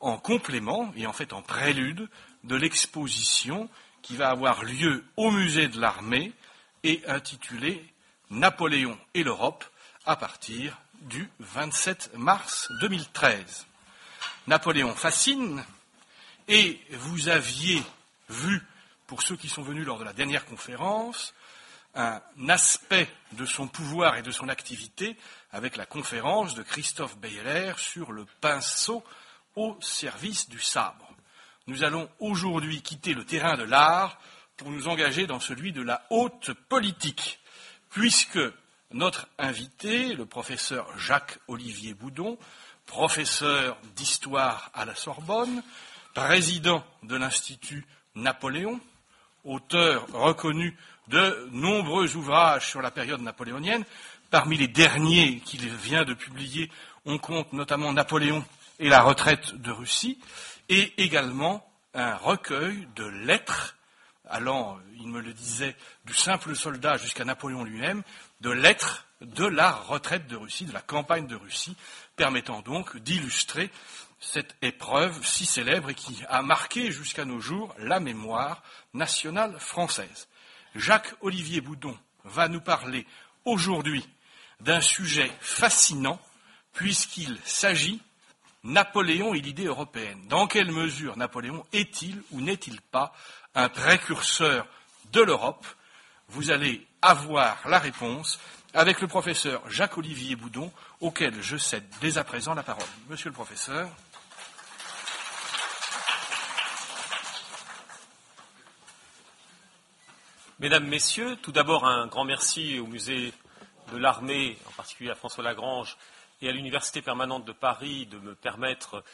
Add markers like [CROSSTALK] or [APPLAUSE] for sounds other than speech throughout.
en complément et en fait en prélude de l'exposition qui va avoir lieu au musée de l'armée et intitulée Napoléon et l'Europe à partir du 27 mars 2013. Napoléon fascine et vous aviez vu, pour ceux qui sont venus lors de la dernière conférence, un aspect de son pouvoir et de son activité avec la conférence de Christophe Beyeler sur le pinceau au service du sabre. Nous allons aujourd'hui quitter le terrain de l'art pour nous engager dans celui de la haute politique, puisque notre invité, le professeur Jacques-Olivier Boudon, professeur d'histoire à la Sorbonne, président de l'Institut Napoléon, auteur reconnu de nombreux ouvrages sur la période napoléonienne. Parmi les derniers qu'il vient de publier, on compte notamment Napoléon et la retraite de Russie, et également un recueil de lettres, allant, il me le disait, du simple soldat jusqu'à Napoléon lui-même, de lettres de la retraite de Russie, de la campagne de Russie, permettant donc d'illustrer cette épreuve si célèbre et qui a marqué jusqu'à nos jours la mémoire nationale française. Jacques-Olivier Boudon va nous parler aujourd'hui d'un sujet fascinant puisqu'il s'agit Napoléon et l'idée européenne. Dans quelle mesure Napoléon est-il ou n'est-il pas un précurseur de l'Europe? Vous allez avoir la réponse avec le professeur Jacques-Olivier Boudon, auquel je cède dès à présent la parole. Monsieur le professeur. Mesdames, Messieurs, tout d'abord un grand merci au musée de l'armée, en particulier à François Lagrange, et à l'Université permanente de Paris de me permettre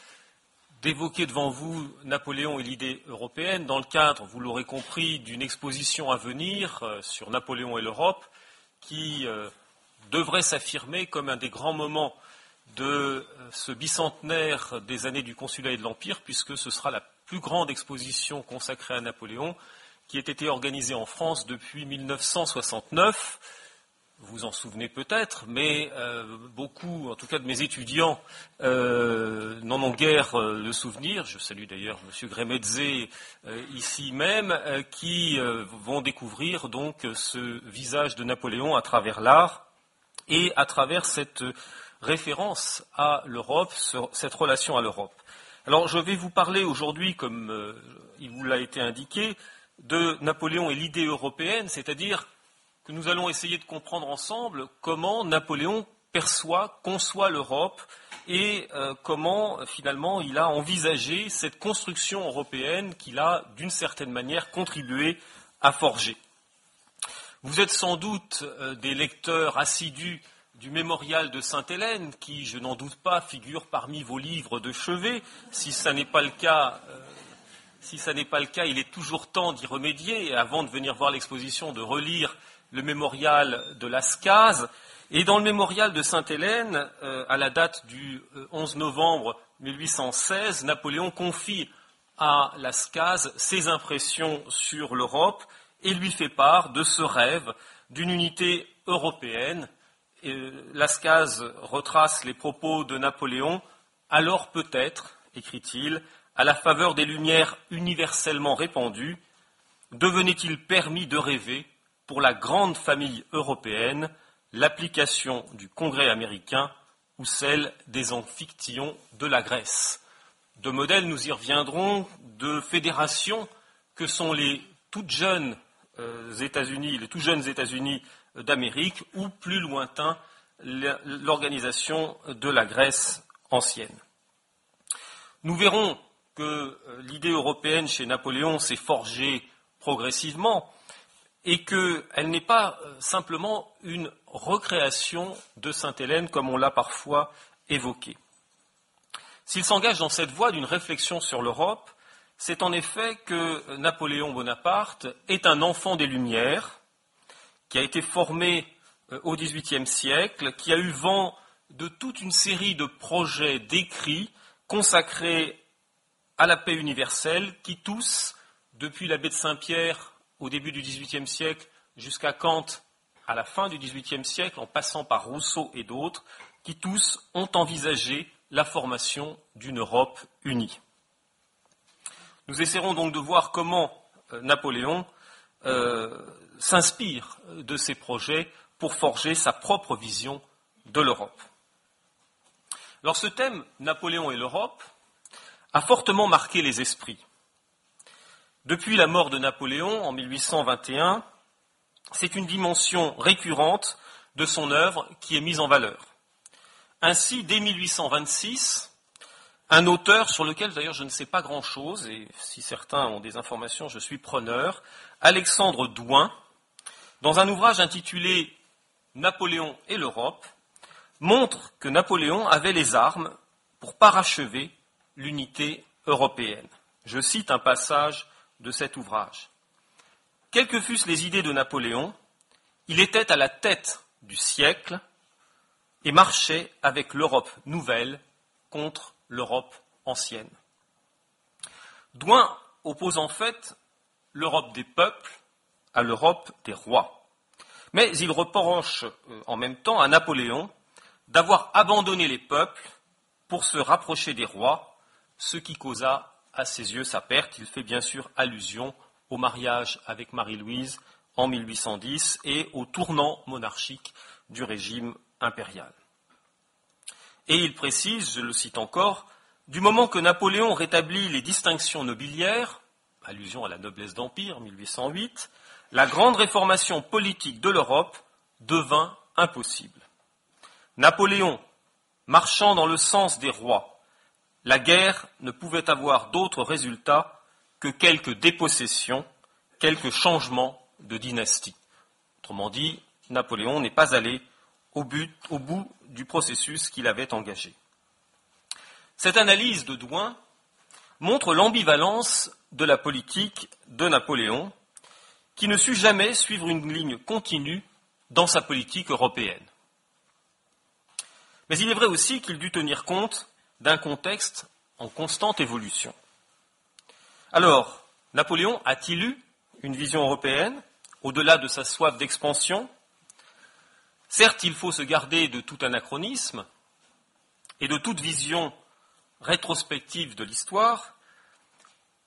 d'évoquer devant vous Napoléon et l'idée européenne dans le cadre, vous l'aurez compris, d'une exposition à venir euh, sur Napoléon et l'Europe qui euh, devrait s'affirmer comme un des grands moments de euh, ce bicentenaire des années du consulat et de l'Empire, puisque ce sera la plus grande exposition consacrée à Napoléon qui ait été organisé en France depuis 1969. Vous en souvenez peut-être, mais euh, beaucoup, en tout cas de mes étudiants, euh, n'en ont guère euh, le souvenir. Je salue d'ailleurs M. Gremedze ici même, qui vont découvrir donc ce visage de Napoléon à travers l'art et à travers cette référence à l'Europe, cette relation à l'Europe. Alors je vais vous parler aujourd'hui, comme il vous l'a été indiqué, de Napoléon et l'idée européenne, c'est-à-dire que nous allons essayer de comprendre ensemble comment Napoléon perçoit, conçoit l'Europe et euh, comment finalement il a envisagé cette construction européenne qu'il a d'une certaine manière contribué à forger. Vous êtes sans doute euh, des lecteurs assidus du mémorial de Sainte-Hélène, qui, je n'en doute pas, figure parmi vos livres de chevet. Si ce n'est pas le cas, euh, si ça n'est pas le cas, il est toujours temps d'y remédier, et avant de venir voir l'exposition, de relire le mémorial de Lascaz. Et dans le mémorial de Sainte-Hélène, euh, à la date du 11 euh, novembre 1816, Napoléon confie à Lascaz ses impressions sur l'Europe et lui fait part de ce rêve d'une unité européenne. Et euh, Lascaz retrace les propos de Napoléon. Alors peut-être, écrit-il, à la faveur des lumières universellement répandues, devenait-il permis de rêver, pour la grande famille européenne, l'application du Congrès américain ou celle des amphictyons de la Grèce De modèles, nous y reviendrons, de fédérations que sont les toutes jeunes euh, États-Unis, les tout jeunes États-Unis d'Amérique, ou plus lointain, l'organisation de la Grèce ancienne. Nous verrons que euh, l'idée européenne chez Napoléon s'est forgée progressivement et qu'elle n'est pas euh, simplement une recréation de Sainte-Hélène comme on l'a parfois évoqué. S'il s'engage dans cette voie d'une réflexion sur l'Europe, c'est en effet que Napoléon Bonaparte est un enfant des Lumières, qui a été formé euh, au XVIIIe siècle, qui a eu vent de toute une série de projets d'écrits consacrés à la paix universelle qui tous, depuis l'abbé de Saint-Pierre au début du XVIIIe siècle jusqu'à Kant à la fin du XVIIIe siècle, en passant par Rousseau et d'autres, qui tous ont envisagé la formation d'une Europe unie. Nous essaierons donc de voir comment euh, Napoléon euh, s'inspire de ces projets pour forger sa propre vision de l'Europe. Alors ce thème, Napoléon et l'Europe, a fortement marqué les esprits. Depuis la mort de Napoléon en 1821, c'est une dimension récurrente de son œuvre qui est mise en valeur. Ainsi, dès 1826, un auteur sur lequel d'ailleurs je ne sais pas grand-chose, et si certains ont des informations, je suis preneur, Alexandre Douin, dans un ouvrage intitulé Napoléon et l'Europe, montre que Napoléon avait les armes pour parachever l'unité européenne. Je cite un passage de cet ouvrage. Quelles que fussent les idées de Napoléon, il était à la tête du siècle et marchait avec l'Europe nouvelle contre l'Europe ancienne. Douin oppose en fait l'Europe des peuples à l'Europe des rois. Mais il reproche euh, en même temps à Napoléon d'avoir abandonné les peuples pour se rapprocher des rois, ce qui causa à ses yeux sa perte. Il fait bien sûr allusion au mariage avec Marie-Louise en 1810 et au tournant monarchique du régime impérial. Et il précise, je le cite encore, du moment que Napoléon rétablit les distinctions nobiliaires, allusion à la noblesse d'Empire, 1808, la grande réformation politique de l'Europe devint impossible. Napoléon, marchant dans le sens des rois, la guerre ne pouvait avoir d'autre résultat que quelques dépossessions, quelques changements de dynastie. Autrement dit, Napoléon n'est pas allé au, au bout du processus qu'il avait engagé. Cette analyse de Douin montre l'ambivalence de la politique de Napoléon, qui ne sut jamais suivre une ligne continue dans sa politique européenne. Mais il est vrai aussi qu'il dut tenir compte d'un contexte en constante évolution. Alors, Napoléon a-t-il eu une vision européenne au-delà de sa soif d'expansion? Certes, il faut se garder de tout anachronisme et de toute vision rétrospective de l'histoire,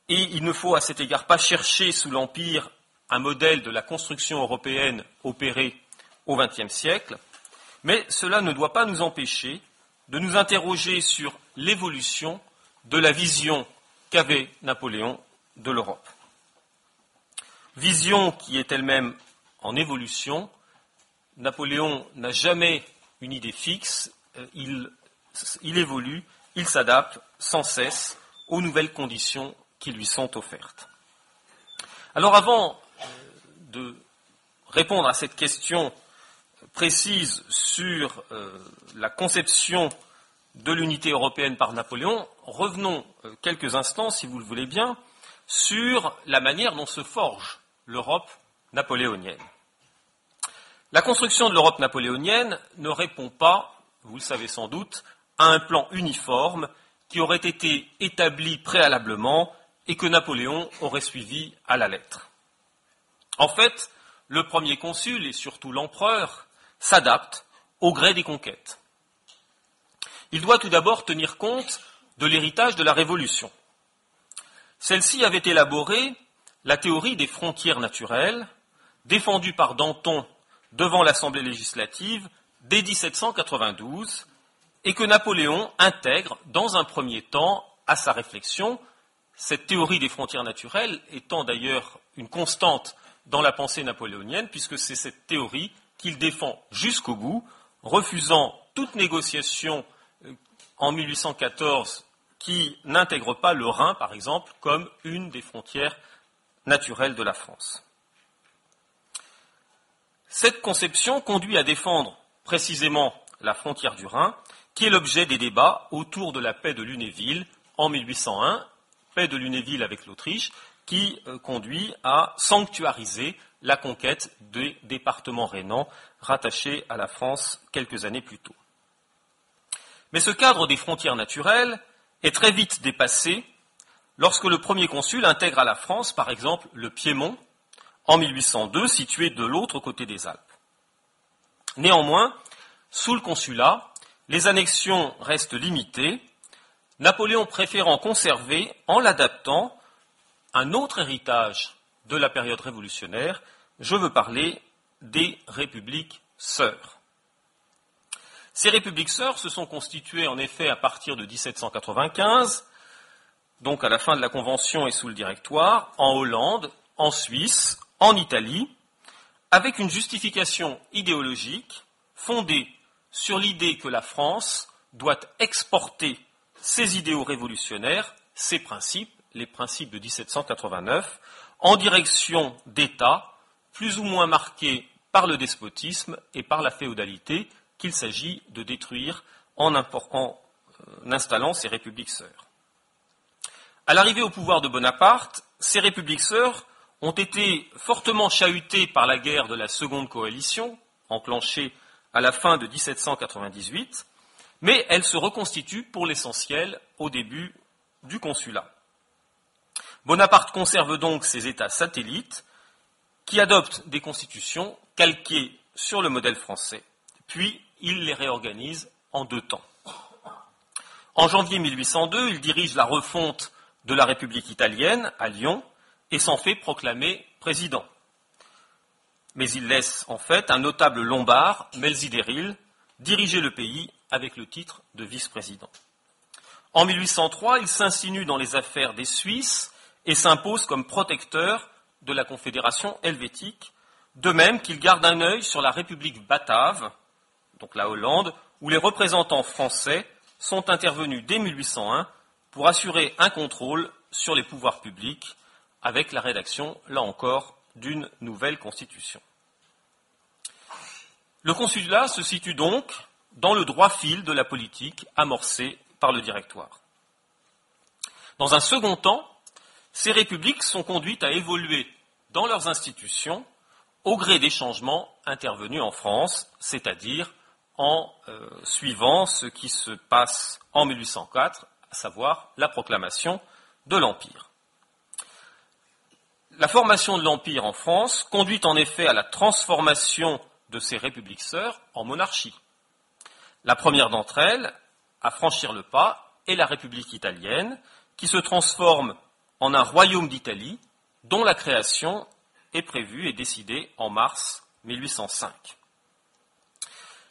et il ne faut à cet égard pas chercher sous l'Empire un modèle de la construction européenne opérée au XXe siècle, mais cela ne doit pas nous empêcher de nous interroger sur l'évolution de la vision qu'avait Napoléon de l'Europe. Vision qui est elle-même en évolution Napoléon n'a jamais une idée fixe, euh, il, évolue, il s'adapte sans cesse aux nouvelles conditions qui lui sont offertes. Alors avant euh, de répondre à cette question précise sur euh, la conception de l'unité européenne par Napoléon, revenons quelques instants, si vous le voulez bien, sur la manière dont se forge l'Europe napoléonienne. La construction de l'Europe napoléonienne ne répond pas, vous le savez sans doute, à un plan uniforme qui aurait été établi préalablement et que Napoléon aurait suivi à la lettre. En fait, le premier consul et surtout l'empereur s'adaptent au gré des conquêtes. Il doit tout d'abord tenir compte de l'héritage de la Révolution. Celle-ci avait élaboré la théorie des frontières naturelles, défendue par Danton devant l'Assemblée législative dès 1792 et que Napoléon intègre dans un premier temps à sa réflexion, cette théorie des frontières naturelles étant d'ailleurs une constante dans la pensée napoléonienne, puisque c'est cette théorie qu'il défend jusqu'au bout, refusant toute négociation euh, en 1814 qui n'intègre pas le Rhin, par exemple, comme une des frontières naturelles de la France. Cette conception conduit à défendre précisément la frontière du Rhin, qui est l'objet des débats autour de la paix de Lunéville en 1801, paix de Lunéville avec l'Autriche, qui euh, conduit à sanctuariser la conquête des départements rhénans rattachés à la France quelques années plus tôt. Mais ce cadre des frontières naturelles est très vite dépassé lorsque le premier consul intègre à la France, par exemple, le Piémont, en 1802, situé de l'autre côté des Alpes. Néanmoins, sous le consulat, les annexions restent limitées, Napoléon préférant conserver, en l'adaptant, un autre héritage de la période révolutionnaire, je veux parler des républiques sœurs. Ces républiques sœurs se sont constituées en effet à partir de 1795, donc à la fin de la Convention et sous le Directoire, en Hollande, en Suisse, en Italie, avec une justification idéologique fondée sur l'idée que la France doit exporter ses idéaux révolutionnaires, ses principes, les principes de 1789, en direction d'États plus ou moins marqués par le despotisme et par la féodalité qu'il s'agit de détruire en, euh, installant ces républiques sœurs. À l'arrivée au pouvoir de Bonaparte, ces républiques sœurs ont été fortement chahutées par la guerre de la Seconde Coalition, enclenchée à la fin de 1798, mais elles se reconstituent pour l'essentiel au début du consulat. Bonaparte conserve donc ses États satellites qui adoptent des constitutions calquées sur le modèle français, puis il les réorganise en deux temps. En janvier 1802, il dirige la refonte de la République italienne à Lyon et s'en fait proclamer président. Mais il laisse en fait un notable lombard, Melzidéril, diriger le pays avec le titre de vice-président. En 1803, il s'insinue dans les affaires des Suisses et s'impose comme protecteur de la Confédération helvétique, de même qu'il garde un œil sur la République batave, donc la Hollande, où les représentants français sont intervenus dès 1801 pour assurer un contrôle sur les pouvoirs publics avec la rédaction, là encore, d'une nouvelle constitution. Le consulat se situe donc dans le droit fil de la politique amorcée par le directoire. Dans un second temps, ces républiques sont conduites à évoluer dans leurs institutions au gré des changements intervenus en France, c'est-à-dire en euh, suivant ce qui se passe en 1804, à savoir la proclamation de l'Empire. La formation de l'Empire en France conduit en effet à la transformation de ces républiques sœurs en monarchie. La première d'entre elles, à franchir le pas, est la République italienne, qui se transforme en un royaume d'Italie, dont la création est prévue et décidée en mars 1805.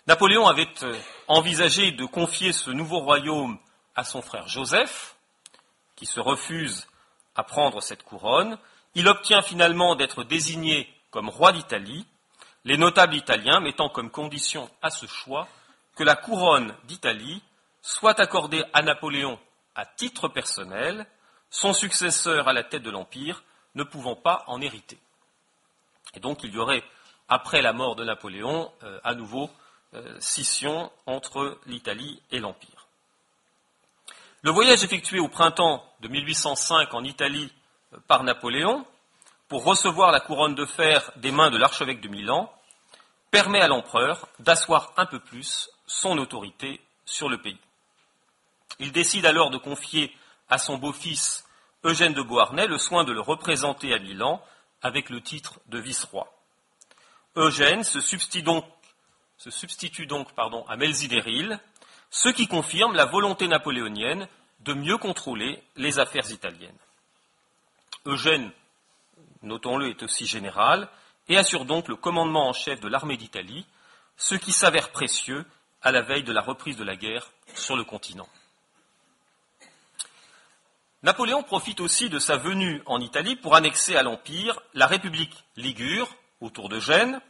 Napoléon avait euh, envisagé de confier ce nouveau royaume à son frère Joseph, qui se refuse à prendre cette couronne. Il obtient finalement d'être désigné comme roi d'Italie, les notables italiens mettant comme condition à ce choix que la couronne d'Italie soit accordée à Napoléon à titre personnel, son successeur à la tête de l'Empire ne pouvant pas en hériter. Et donc il y aurait, après la mort de Napoléon, euh, à nouveau euh, scission entre l'Italie et l'Empire. Le voyage effectué au printemps de 1805 en Italie euh, par Napoléon pour recevoir la couronne de fer des mains de l'archevêque de Milan permet à l'empereur d'asseoir un peu plus son autorité sur le pays. Il décide alors de confier à son beau-fils Eugène de Beauharnais le soin de le représenter à Milan avec le titre de vice-roi. Eugène se substitue donc, à Melzidéril, ce qui confirme la volonté napoléonienne de mieux contrôler les affaires italiennes. Eugène, notons-le, est aussi général et assure donc le commandement en chef de l'armée d'Italie, ce qui s'avère précieux à la veille de la reprise de la guerre sur le continent. Napoléon profite aussi de sa venue en Italie pour annexer à l'Empire la République ligure, autour de Gênes,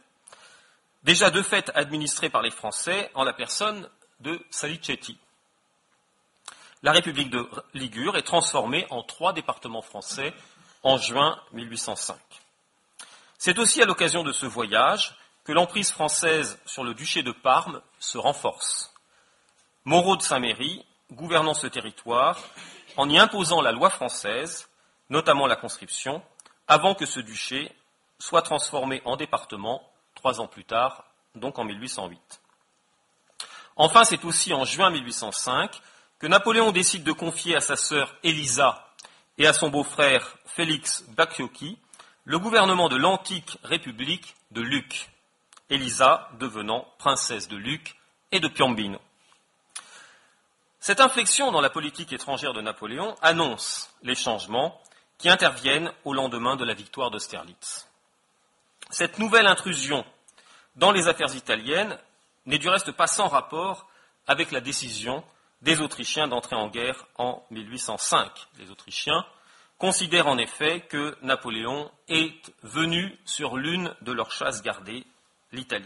déjà de fait administrée par les Français en la personne de Salicetti. La République de Ligure est transformée en trois départements français en juin 1805. C'est aussi à l'occasion de ce voyage que l'emprise française sur le duché de Parme se renforce. Moreau de Saint-Méry, gouvernant ce territoire, en y imposant la loi française, notamment la conscription, avant que ce duché soit transformé en département trois ans plus tard, donc en 1808. Enfin, c'est aussi en juin 1805 que Napoléon décide de confier à sa sœur Elisa et à son beau-frère Félix Bacchiocchi le gouvernement de l'antique République de Luc, Elisa devenant princesse de Luc et de Piombino. Cette inflexion dans la politique étrangère de Napoléon annonce les changements qui interviennent au lendemain de la victoire d'Austerlitz. Cette nouvelle intrusion dans les affaires italiennes n'est du reste pas sans rapport avec la décision des Autrichiens d'entrer en guerre en 1805. Les Autrichiens considèrent en effet que Napoléon est venu sur l'une de leurs chasses gardées, l'Italie.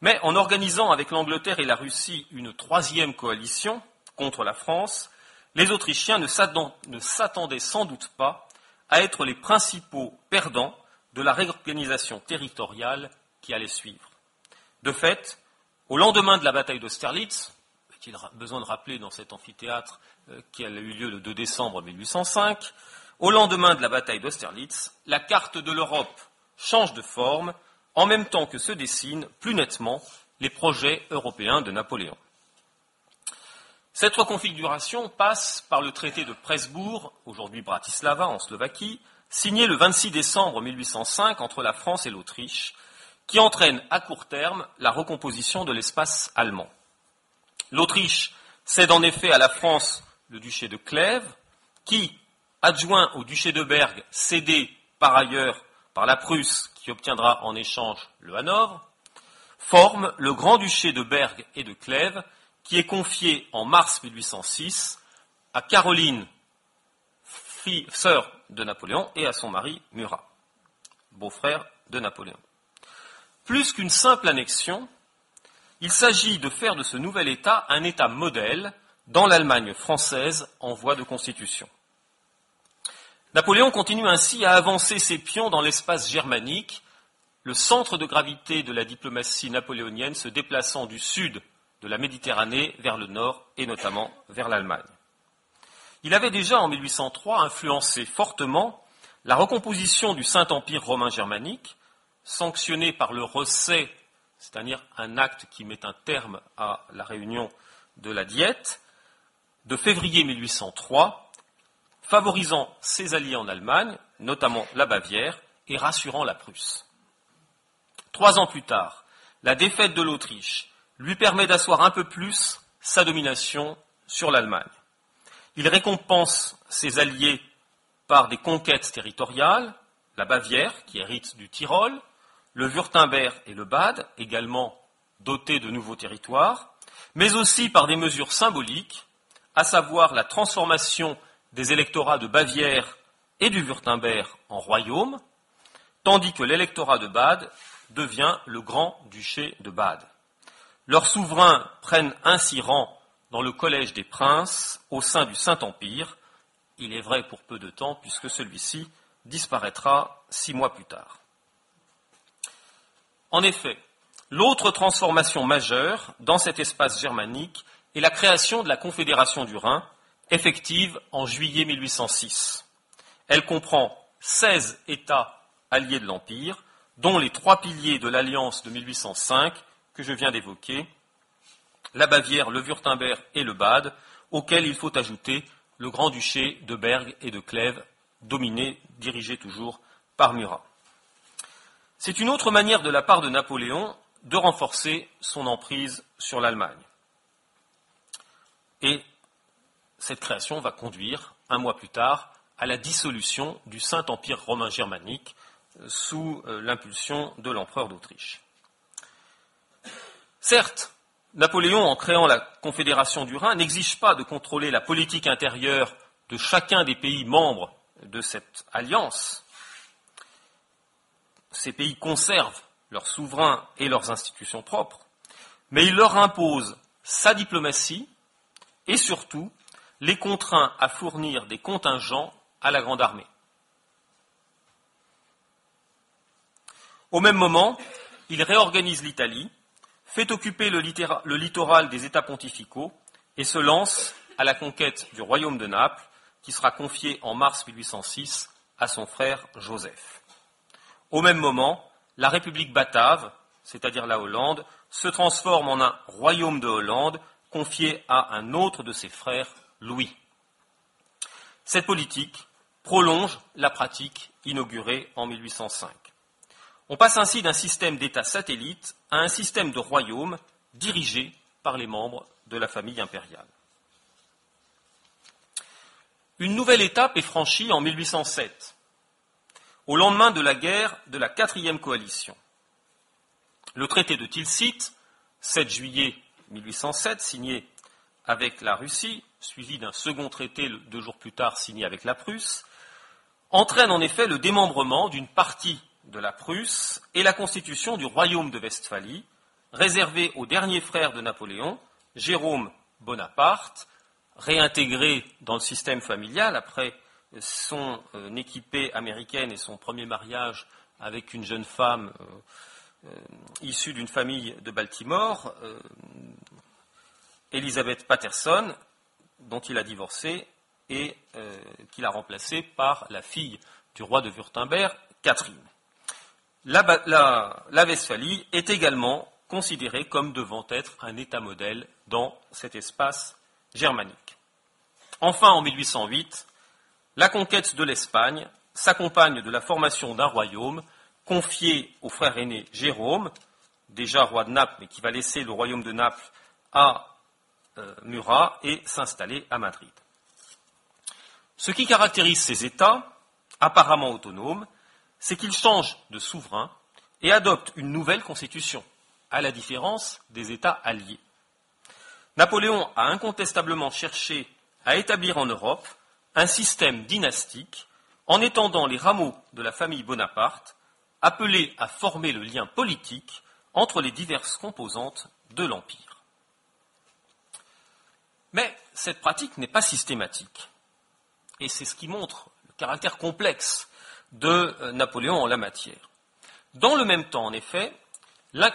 Mais en organisant avec l'Angleterre et la Russie une troisième coalition contre la France, les Autrichiens ne s'attendaient sans doute pas à être les principaux perdants de la réorganisation territoriale qui allait suivre. De fait, au lendemain de la bataille d'Austerlitz, est-il besoin de rappeler dans cet amphithéâtre euh, qui a eu lieu le 2 décembre 1805, au lendemain de la bataille d'Austerlitz, la carte de l'Europe change de forme en même temps que se dessinent plus nettement les projets européens de Napoléon. Cette reconfiguration passe par le traité de Presbourg, aujourd'hui Bratislava en Slovaquie, signé le 26 décembre 1805 entre la France et l'Autriche, qui entraîne à court terme la recomposition de l'espace allemand. L'Autriche cède en effet à la France le duché de Clèves, qui, adjoint au duché de Bergue, cédé par ailleurs par la Prusse, qui obtiendra en échange le Hanovre, forme le grand-duché de Bergue et de Clèves, qui est confié en mars 1806 à Caroline, sœur de Napoléon, et à son mari Murat, beau-frère de Napoléon. Plus qu'une simple annexion, il s'agit de faire de ce nouvel État un État modèle dans l'Allemagne française en voie de constitution. Napoléon continue ainsi à avancer ses pions dans l'espace germanique, le centre de gravité de la diplomatie napoléonienne se déplaçant du sud de la Méditerranée vers le nord et notamment vers l'Allemagne. Il avait déjà en 1803 influencé fortement la recomposition du Saint-Empire romain germanique sanctionné par le recès, c'est-à-dire un acte qui met un terme à la réunion de la diète, de février 1803, favorisant ses alliés en Allemagne, notamment la Bavière, et rassurant la Prusse. Trois ans plus tard, la défaite de l'Autriche lui permet d'asseoir un peu plus sa domination sur l'Allemagne. Il récompense ses alliés par des conquêtes territoriales, la Bavière, qui hérite du Tyrol, le Württemberg et le Bade, également dotés de nouveaux territoires, mais aussi par des mesures symboliques, à savoir la transformation des électorats de Bavière et du Württemberg en royaume, tandis que l'électorat de Bade devient le grand-duché de Bade. Leurs souverains prennent ainsi rang dans le collège des princes au sein du Saint-Empire, il est vrai pour peu de temps puisque celui-ci disparaîtra six mois plus tard. En effet, l'autre transformation majeure dans cet espace germanique est la création de la Confédération du Rhin, effective en juillet 1806. Elle comprend 16 États alliés de l'Empire, dont les trois piliers de l'alliance de 1805 que je viens d'évoquer, la Bavière, le Württemberg et le Bade, auxquels il faut ajouter le Grand-Duché de Bergue et de Clèves, dominé, dirigé toujours par Murat. C'est une autre manière de la part de Napoléon de renforcer son emprise sur l'Allemagne. Et cette création va conduire, un mois plus tard, à la dissolution du Saint-Empire romain germanique euh, sous euh, l'impulsion de l'empereur d'Autriche. Certes, Napoléon, en créant la Confédération du Rhin, n'exige pas de contrôler la politique intérieure de chacun des pays membres de cette alliance, ces pays conservent leurs souverains et leurs institutions propres, mais il leur impose sa diplomatie et surtout les contraint à fournir des contingents à la Grande Armée. Au même moment, il réorganise l'Italie, fait occuper le, littoral des États pontificaux et se lance à la conquête du royaume de Naples, qui sera confié en mars 1806 à son frère Joseph. Au même moment, la République batave, c'est-à-dire la Hollande, se transforme en un royaume de Hollande confié à un autre de ses frères, Louis. Cette politique prolonge la pratique inaugurée en 1805. On passe ainsi d'un système d'État satellite à un système de royaume dirigé par les membres de la famille impériale. Une nouvelle étape est franchie en 1807, au lendemain de la guerre de la quatrième coalition. Le traité de Tilsit, 7 juillet 1807, signé avec la Russie, suivi d'un second traité deux jours plus tard signé avec la Prusse, entraîne en effet le démembrement d'une partie de la Prusse et la constitution du royaume de Westphalie, réservé au dernier frère de Napoléon, Jérôme Bonaparte, réintégré dans le système familial après son euh, équipée américaine et son premier mariage avec une jeune femme euh, euh, issue d'une famille de Baltimore, Elizabeth Patterson, dont il a divorcé et qu'il a remplacée par la fille du roi de Württemberg, Catherine. La, la Westphalie est également considérée comme devant être un État modèle dans cet espace germanique. Enfin, en 1808, la conquête de l'Espagne s'accompagne de la formation d'un royaume confié au frère aîné Jérôme, déjà roi de Naples, mais qui va laisser le royaume de Naples à euh, Murat et s'installer à Madrid. Ce qui caractérise ces États, apparemment autonomes, c'est qu'ils changent de souverain et adoptent une nouvelle constitution, à la différence des États alliés. Napoléon a incontestablement cherché à établir en Europe un système dynastique en étendant les rameaux de la famille Bonaparte, appelés à former le lien politique entre les diverses composantes de l'Empire. Mais cette pratique n'est pas systématique, et c'est ce qui montre le caractère complexe de euh, Napoléon en la matière. Dans le même temps, en effet,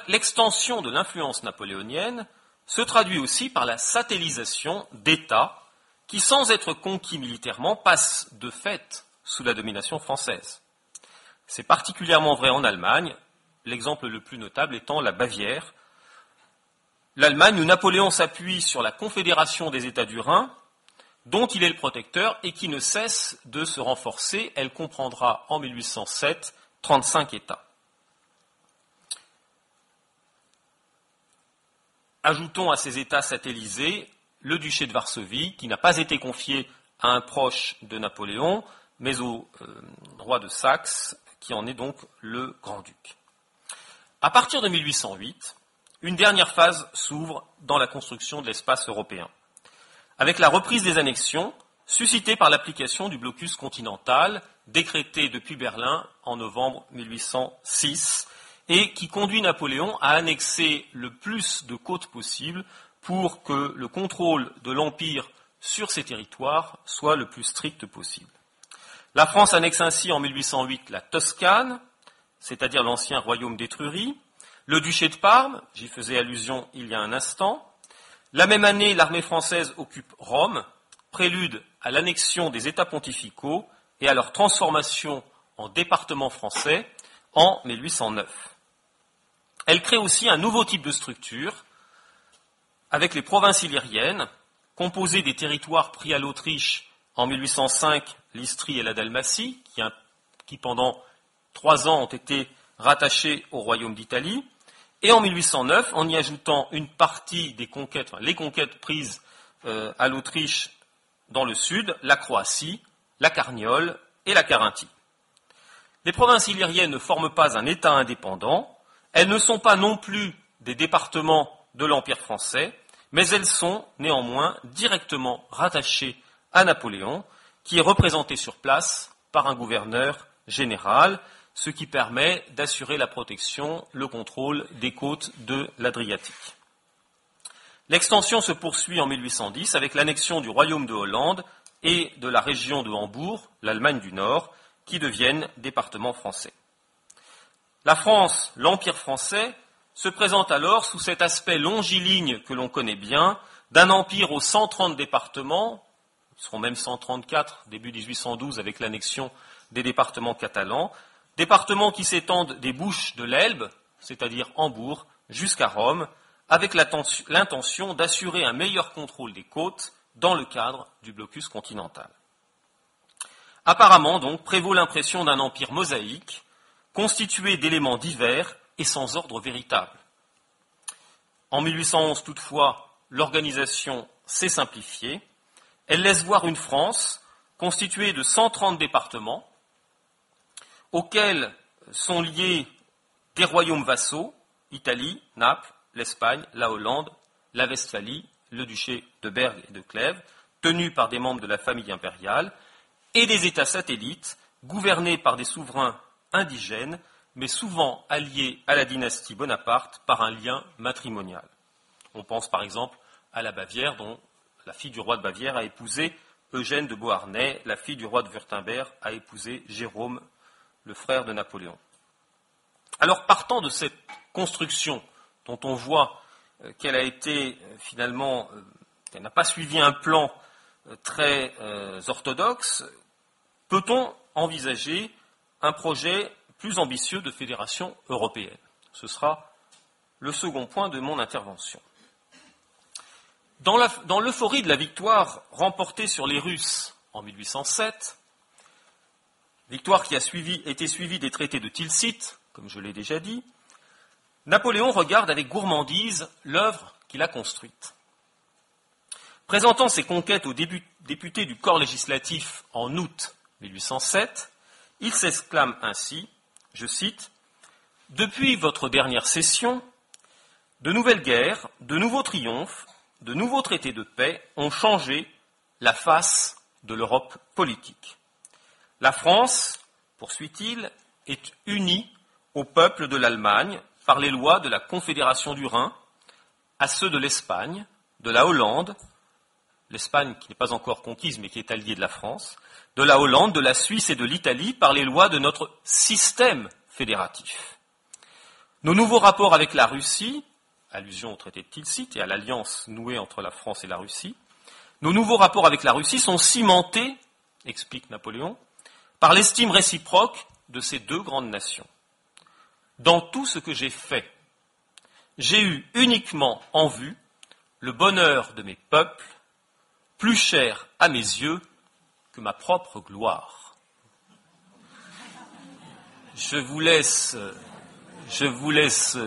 l'extension de l'influence napoléonienne se traduit aussi par la satellisation d'États qui, sans être conquis militairement, passent de fait sous la domination française. C'est particulièrement vrai en Allemagne, l'exemple le plus notable étant la Bavière. L'Allemagne où Napoléon s'appuie sur la Confédération des États du Rhin, dont il est le protecteur et qui ne cesse de se renforcer. Elle comprendra en 1807 35 États. Ajoutons à ces États satellisés le duché de Varsovie, qui n'a pas été confié à un proche de Napoléon, mais au euh, roi de Saxe, qui en est donc le grand-duc. À partir de 1808, une dernière phase s'ouvre dans la construction de l'espace européen, avec la reprise des annexions suscitée par l'application du blocus continental décrété depuis Berlin en novembre 1806 et qui conduit Napoléon à annexer le plus de côtes possible pour que le contrôle de l'Empire sur ces territoires soit le plus strict possible. La France annexe ainsi en 1808 la Toscane, c'est-à-dire l'ancien royaume d'Étrurie, le duché de Parme, j'y faisais allusion il y a un instant. La même année, l'armée française occupe Rome, prélude à l'annexion des États pontificaux et à leur transformation en département français en 1809. Elle crée aussi un nouveau type de structure avec les provinces illyriennes, composées des territoires pris à l'Autriche en 1805, l'Istrie et la Dalmatie, qui, pendant trois ans ont été rattachés au royaume d'Italie, et en 1809, en y ajoutant une partie des conquêtes, les conquêtes prises euh, à l'Autriche dans le sud, la Croatie, la Carniole et la Carinthie. Les provinces illyriennes ne forment pas un État indépendant, elles ne sont pas non plus des départements de l'Empire français, mais elles sont néanmoins directement rattachées à Napoléon, qui est représenté sur place par un gouverneur général, ce qui permet d'assurer la protection, le contrôle des côtes de l'Adriatique. L'extension se poursuit en 1810 avec l'annexion du royaume de Hollande et de la région de Hambourg, l'Allemagne du Nord, qui deviennent départements français. La France, l'Empire français, se présente alors sous cet aspect longiligne que l'on connaît bien, d'un empire aux 130 départements, ils seront même 134 début 1812 avec l'annexion des départements catalans, départements qui s'étendent des bouches de l'Elbe, c'est-à-dire Hambourg, jusqu'à Rome, avec l'intention d'assurer un meilleur contrôle des côtes dans le cadre du blocus continental. Apparemment, donc, prévaut l'impression d'un empire mosaïque, constituée d'éléments divers et sans ordre véritable. En 1811, toutefois, l'organisation s'est simplifiée. Elle laisse voir une France constitué de 130 départements, auxquels sont liés des royaumes vassaux, Italie, Naples, l'Espagne, la Hollande, la Westphalie, le duché de Bergue et de Clèves, tenus par des membres de la famille impériale, et des États satellites, gouvernés par des souverains indigènes, mais souvent alliés à la dynastie Bonaparte par un lien matrimonial. On pense par exemple à la Bavière, dont la fille du roi de Bavière a épousé Eugène de Beauharnais, la fille du roi de Württemberg a épousé Jérôme, le frère de Napoléon. Alors, partant de cette construction dont on voit euh, qu'elle a été euh, finalement, euh, qu'elle n'a pas suivi un plan très orthodoxe, peut-on envisager un projet plus ambitieux de fédération européenne? Ce sera le second point de mon intervention. Dans l'euphorie de la victoire remportée sur les Russes en 1807, victoire qui a été suivie des traités de Tilsit, comme je l'ai déjà dit, Napoléon regarde avec gourmandise l'œuvre qu'il a construite. Présentant ses conquêtes aux députés du corps législatif en août 1807, il s'exclame ainsi, je cite, Depuis votre dernière session, de nouvelles guerres, de nouveaux triomphes, de nouveaux traités de paix ont changé la face de l'Europe politique. La France, poursuit-il, est unie au peuple de l'Allemagne par les lois de la Confédération du Rhin, à ceux de l'Espagne, de la Hollande, l'Espagne qui n'est pas encore conquise mais qui est alliée de la France, de la Hollande, de la Suisse et de l'Italie par les lois de notre système fédératif. Nos nouveaux rapports avec la Russie, allusion au traité de Tilsit et à l'alliance nouée entre la France et la Russie, nos nouveaux rapports avec la Russie sont cimentés, explique Napoléon, par l'estime réciproque de ces deux grandes nations. Dans tout ce que j'ai fait, j'ai eu uniquement en vue le bonheur de mes peuples, plus cher à mes yeux que ma propre gloire. Je vous laisse, je vous laisse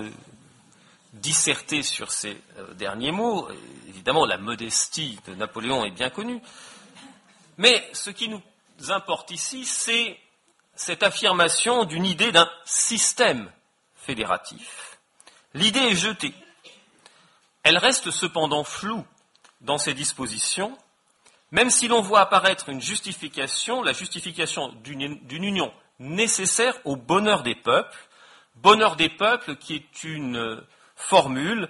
disserter sur ces euh, derniers mots. Évidemment, la modestie de Napoléon est bien connue. Mais ce qui nous importe ici, c'est cette affirmation d'une idée d'un système fédératif. L'idée est jetée. Elle reste cependant floue dans ses dispositions, même si l'on voit apparaître une justification, la justification d'une union nécessaire au bonheur des peuples, bonheur des peuples qui est une formule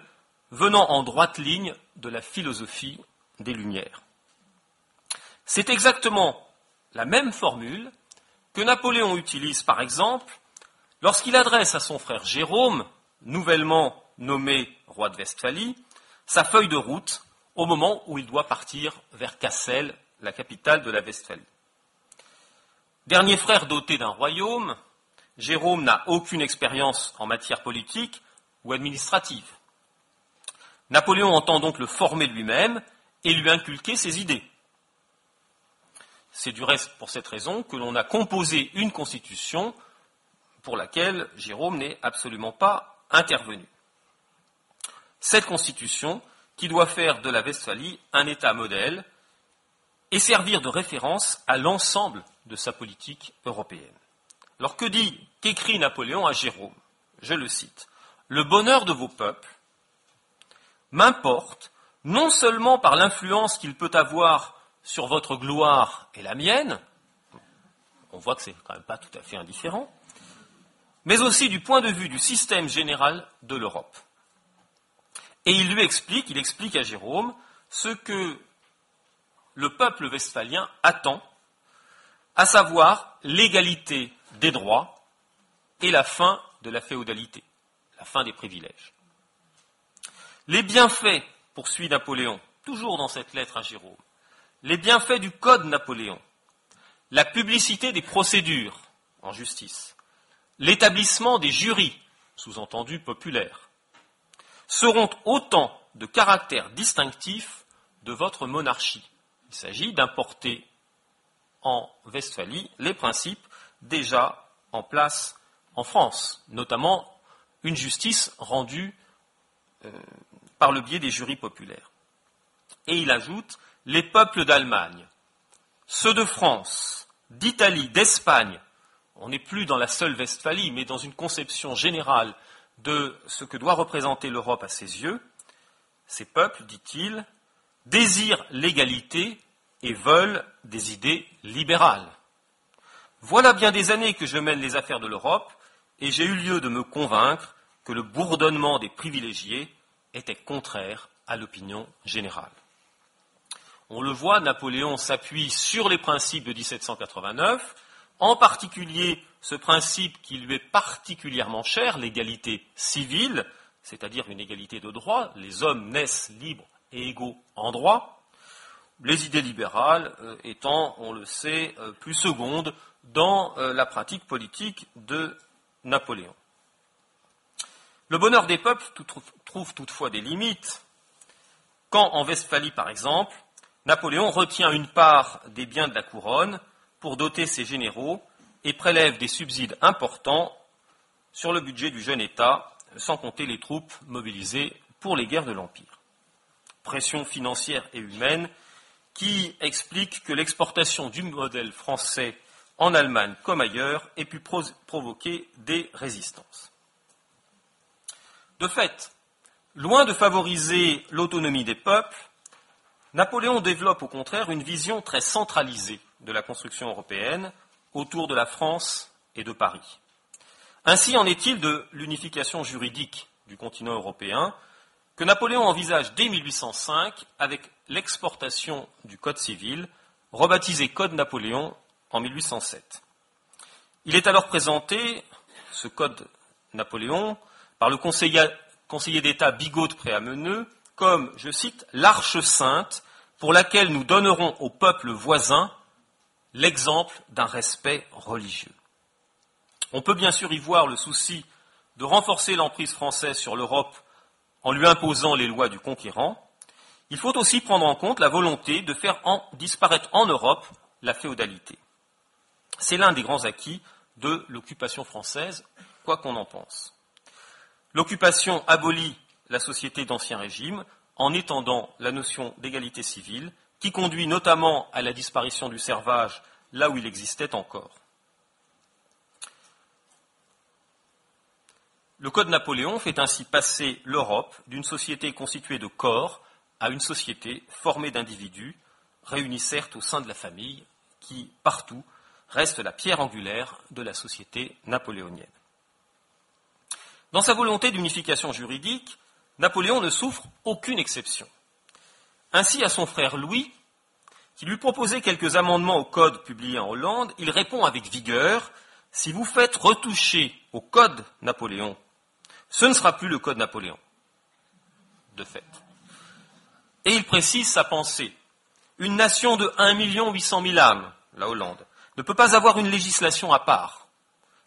venant en droite ligne de la philosophie des Lumières. C'est exactement la même formule que Napoléon utilise, par exemple, lorsqu'il adresse à son frère Jérôme, nouvellement nommé roi de Westphalie, sa feuille de route au moment où il doit partir vers Cassel, la capitale de la Westphalie. Dernier frère doté d'un royaume, Jérôme n'a aucune expérience en matière politique ou administrative. Napoléon entend donc le former lui-même et lui inculquer ses idées. C'est du reste pour cette raison que l'on a composé une constitution pour laquelle Jérôme n'est absolument pas intervenu. Cette constitution qui doit faire de la Westphalie un État modèle et servir de référence à l'ensemble de sa politique européenne. Alors que dit, qu'écrit Napoléon à Jérôme? Je le cite le bonheur de vos peuples m'importe non seulement par l'influence qu'il peut avoir sur votre gloire et la mienne, on voit que c'est quand même pas tout à fait indifférent, mais aussi du point de vue du système général de l'Europe. Et il lui explique, il explique à Jérôme ce que le peuple westphalien attend, à savoir l'égalité des droits et la fin de la féodalité la fin des privilèges. Les bienfaits, poursuit Napoléon, toujours dans cette lettre à Jérôme, les bienfaits du Code Napoléon, la publicité des procédures en justice, l'établissement des jurys, sous-entendu populaires, seront autant de caractères distinctifs de votre monarchie. Il s'agit d'importer en Westphalie les principes déjà en place en France, notamment une justice rendue euh, par le biais des jurys populaires. Et il ajoute, les peuples d'Allemagne ceux de France, d'Italie, d'Espagne, on n'est plus dans la seule Westphalie, mais dans une conception générale de ce que doit représenter l'Europe à ses yeux, ces peuples, dit-il, désirent l'égalité et veulent des idées libérales. Voilà bien des années que je mène les affaires de l'Europe, et j'ai eu lieu de me convaincre que le bourdonnement des privilégiés était contraire à l'opinion générale. On le voit, Napoléon s'appuie sur les principes de 1789, en particulier ce principe qui lui est particulièrement cher, l'égalité civile, c'est-à-dire une égalité de droit, les hommes naissent libres et égaux en droit, les idées libérales euh, étant, on le sait, euh, plus secondes dans euh, la pratique politique de Napoléon. Le bonheur des peuples trouve toutefois des limites. Quand, en Westphalie par exemple, Napoléon retient une part des biens de la couronne pour doter ses généraux et prélève des subsides importants sur le budget du jeune État, sans compter les troupes mobilisées pour les guerres de l'Empire. Pression financière et humaine qui explique que l'exportation du modèle français en Allemagne comme ailleurs ait pu provoquer des résistances. De fait, loin de favoriser l'autonomie des peuples, Napoléon développe au contraire une vision très centralisée de la construction européenne autour de la France et de Paris. Ainsi en est-il de l'unification juridique du continent européen que Napoléon envisage dès 1805 avec l'exportation du Code civil, rebaptisé Code Napoléon en 1807. Il est alors présenté, ce Code Napoléon, par le conseiller, d'État Bigot de Préameneux, comme, je cite, l'arche sainte pour laquelle nous donnerons au peuple voisin l'exemple d'un respect religieux. On peut bien sûr y voir le souci de renforcer l'emprise française sur l'Europe en lui imposant les lois du conquérant. Il faut aussi prendre en compte la volonté de faire disparaître en Europe la féodalité. C'est l'un des grands acquis de l'occupation française, quoi qu'on en pense. L'occupation abolit la société d'Ancien Régime en étendant la notion d'égalité civile qui conduit notamment à la disparition du servage là où il existait encore. Le Code Napoléon fait ainsi passer l'Europe d'une société constituée de corps à une société formée d'individus, réunis certes au sein de la famille, qui, partout, reste la pierre angulaire de la société napoléonienne. Dans sa volonté d'unification juridique, Napoléon ne souffre aucune exception. Ainsi, à son frère Louis, qui lui proposait quelques amendements au code publié en Hollande, il répond avec vigueur Si vous faites retoucher au code Napoléon, ce ne sera plus le code Napoléon. De fait. Et il précise sa pensée. Une nation de 1 800 000 âmes, la Hollande, ne peut pas avoir une législation à part.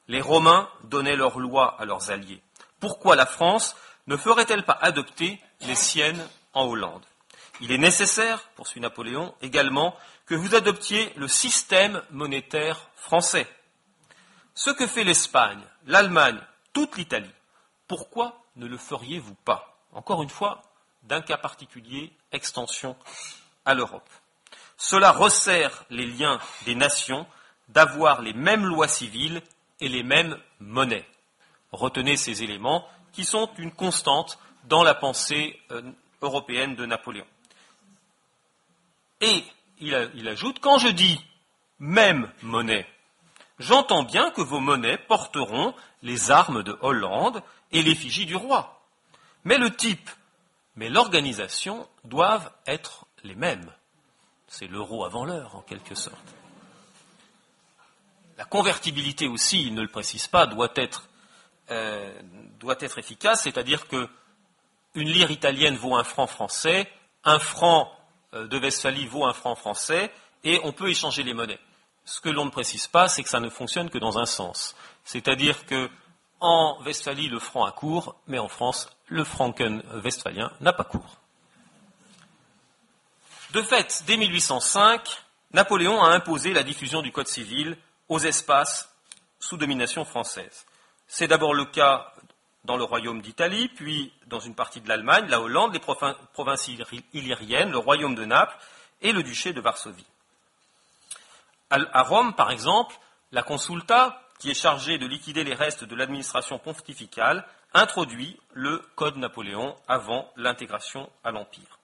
Les Romains donnaient leurs lois à leurs alliés. Pourquoi la France ne ferait-elle pas adopter les siennes en Hollande? Il est nécessaire, poursuit Napoléon, également que vous adoptiez le système monétaire français. Ce que fait l'Espagne, l'Allemagne, toute l'Italie, pourquoi ne le feriez-vous pas? Encore une fois, d'un cas particulier, extension à l'Europe. Cela resserre les liens des nations d'avoir les mêmes lois civiles et les mêmes monnaies. Retenez ces éléments qui sont une constante dans la pensée euh, européenne de Napoléon. Et il, ajoute, quand je dis même monnaie, j'entends bien que vos monnaies porteront les armes de Hollande et l'effigie du roi. Mais le type, mais l'organisation doivent être les mêmes. C'est l'euro avant l'heure, en quelque sorte. La convertibilité aussi, il ne le précise pas, doit être, euh, doit être efficace, c'est-à-dire que une lire italienne vaut un franc français, un franc euh, de Westphalie vaut un franc français et on peut échanger les monnaies. Ce que l'on ne précise pas, c'est que ça ne fonctionne que dans un sens. C'est-à-dire que en Westphalie, le franc a cours, mais en France, le franken westphalien n'a pas cours. De fait, dès 1805, Napoléon a imposé la diffusion du Code civil aux espaces sous domination française. C'est d'abord le cas dans le royaume d'Italie, puis dans une partie de l'Allemagne, la Hollande, les provinces illyriennes, le royaume de Naples et le duché de Varsovie. À Rome, par exemple, la consulta, qui est chargée de liquider les restes de l'administration pontificale, introduit le Code Napoléon avant l'intégration à l'Empire.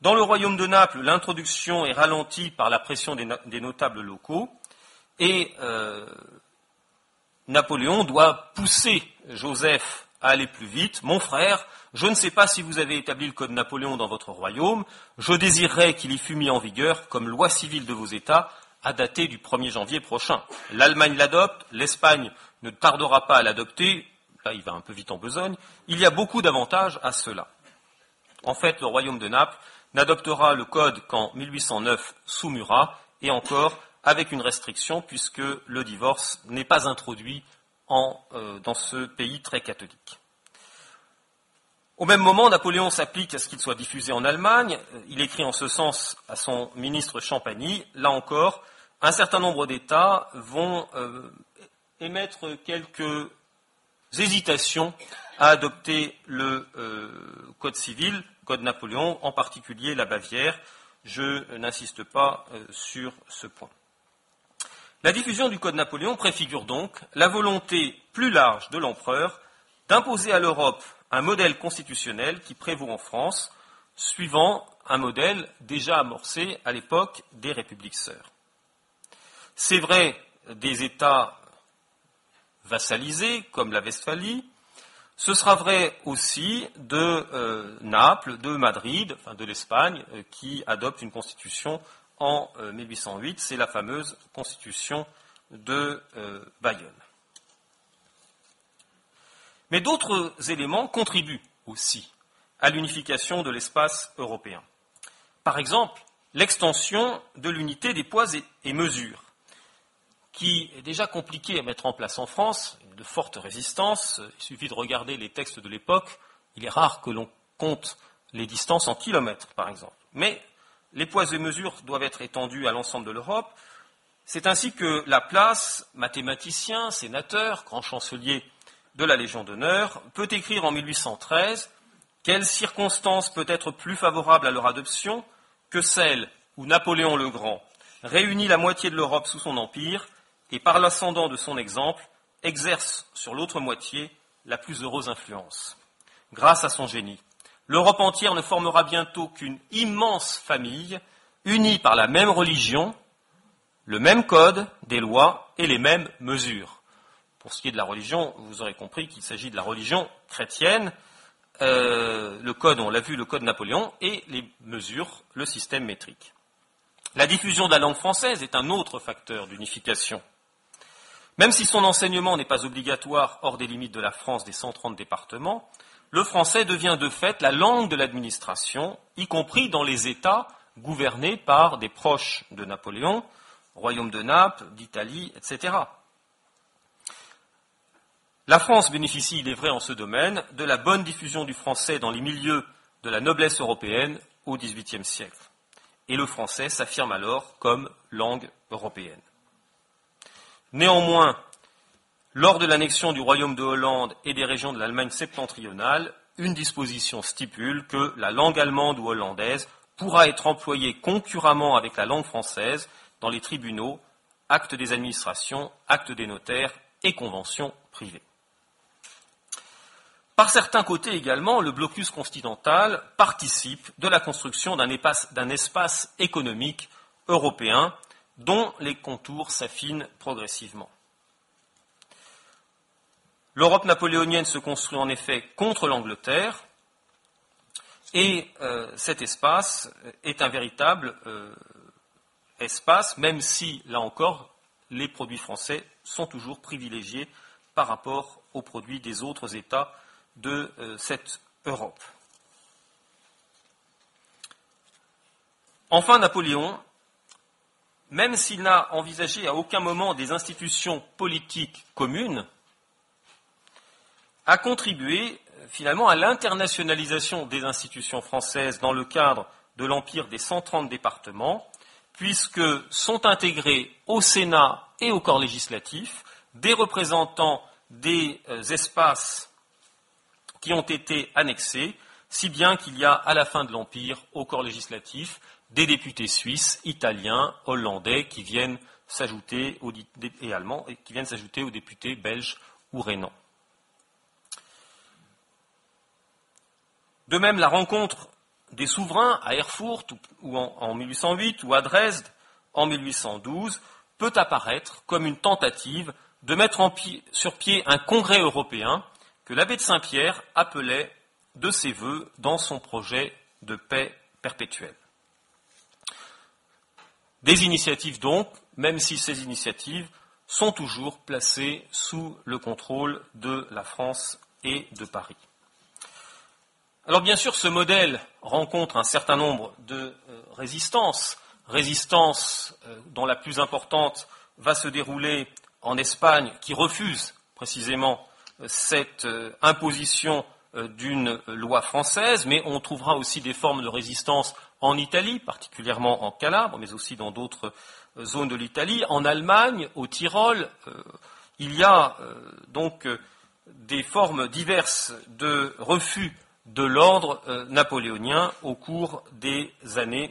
Dans le royaume de Naples, l'introduction est ralentie par la pression des, notables locaux et euh, Napoléon doit pousser Joseph à aller plus vite. Mon frère, je ne sais pas si vous avez établi le Code Napoléon dans votre royaume, je désirerais qu'il y fût mis en vigueur comme loi civile de vos États à dater du 1er janvier prochain. L'Allemagne l'adopte, l'Espagne ne tardera pas à l'adopter, là il va un peu vite en besogne, il y a beaucoup d'avantages à cela. En fait, le royaume de Naples n'adoptera le code qu'en 1809 sous Murat, et encore avec une restriction, puisque le divorce n'est pas introduit euh, dans ce pays très catholique. Au même moment, Napoléon s'applique à ce qu'il soit diffusé en Allemagne. Il écrit en ce sens à son ministre Champagny. Là encore, un certain nombre d'États vont euh, émettre quelques hésitations à adopter le euh, Code civil, Code Napoléon, en particulier la Bavière. Je n'insiste pas sur ce point. La diffusion du Code Napoléon préfigure donc la volonté plus large de l'empereur d'imposer à l'Europe un modèle constitutionnel qui prévaut en France, suivant un modèle déjà amorcé à l'époque des républiques sœurs. C'est vrai des États vassalisés, comme la Westphalie, ce sera vrai aussi de euh, Naples, de Madrid, enfin de l'Espagne, euh, qui adopte une constitution en 1808. Euh, C'est la fameuse constitution de Bayonne. Mais d'autres éléments contribuent aussi à l'unification de l'espace européen. Par exemple, l'extension de l'unité des poids et, mesures, qui est déjà compliquée à mettre en place en France, de forte résistance. Il suffit de regarder les textes de l'époque. Il est rare que l'on compte les distances en kilomètres, par exemple. Mais les poids et mesures doivent être étendus à l'ensemble de l'Europe. C'est ainsi que la place, mathématicien, sénateur, grand chancelier de la Légion d'honneur, peut écrire en 1813 quelle circonstance peut être plus favorable à leur adoption que celle où Napoléon le Grand réunit la moitié de l'Europe sous son empire et par l'ascendant de son exemple exerce sur l'autre moitié la plus heureuse influence? Grâce à son génie, l'Europe entière ne formera bientôt qu'une immense famille unie par la même religion, le même code des lois et les mêmes mesures. Pour ce qui est de la religion, vous aurez compris qu'il s'agit de la religion chrétienne, euh, le code, on l'a vu, le code Napoléon, et les mesures, le système métrique. La diffusion de la langue française est un autre facteur d'unification. Même si son enseignement n'est pas obligatoire hors des limites de la France des 130 départements, le français devient de fait la langue de l'administration, y compris dans les États gouvernés par des proches de Napoléon, royaume de Naples, d'Italie, etc. La France bénéficie, il est vrai en ce domaine, de la bonne diffusion du français dans les milieux de la noblesse européenne au XVIIIe siècle. Et le français s'affirme alors comme langue européenne. Néanmoins, lors de l'annexion du royaume de Hollande et des régions de l'Allemagne septentrionale, une disposition stipule que la langue allemande ou hollandaise pourra être employée concurremment avec la langue française dans les tribunaux, actes des administrations, actes des notaires et conventions privées. Par certains côtés également, le blocus continental participe de la construction d'un espace, économique européen dont les contours s'affinent progressivement. L'Europe napoléonienne se construit en effet contre l'Angleterre, et euh, cet espace est un véritable euh, espace, même si, là encore, les produits français sont toujours privilégiés par rapport aux produits des autres États de euh, cette Europe. Enfin, Napoléon, même s'il n'a envisagé à aucun moment des institutions politiques communes, a contribué finalement à l'internationalisation des institutions françaises dans le cadre de l'empire des 130 départements, puisque sont intégrés au Sénat et au corps législatif des représentants des euh, espaces qui ont été annexés, si bien qu'il y a à la fin de l'Empire, au corps législatif, des députés suisses, italiens, hollandais qui viennent s'ajouter et allemands qui viennent s'ajouter aux députés belges ou rhénans. De même, la rencontre des souverains à Erfurt ou en, en 1808 ou à Dresde en 1812 peut apparaître comme une tentative de mettre sur pied un congrès européen que l'abbé de Saint-Pierre appelait de ses voeux dans son projet de paix perpétuelle. Des initiatives donc, même si ces initiatives sont toujours placées sous le contrôle de la France et de Paris. Alors bien sûr, ce modèle rencontre un certain nombre de euh, résistances, résistances euh, dont la plus importante va se dérouler en Espagne, qui refuse précisément euh, cette imposition d'une loi française, mais on trouvera aussi des formes de résistance en Italie, particulièrement en Calabre, mais aussi dans d'autres zones de l'Italie, en Allemagne, au Tyrol. Il y a donc des formes diverses de refus de l'ordre euh, napoléonien au cours des années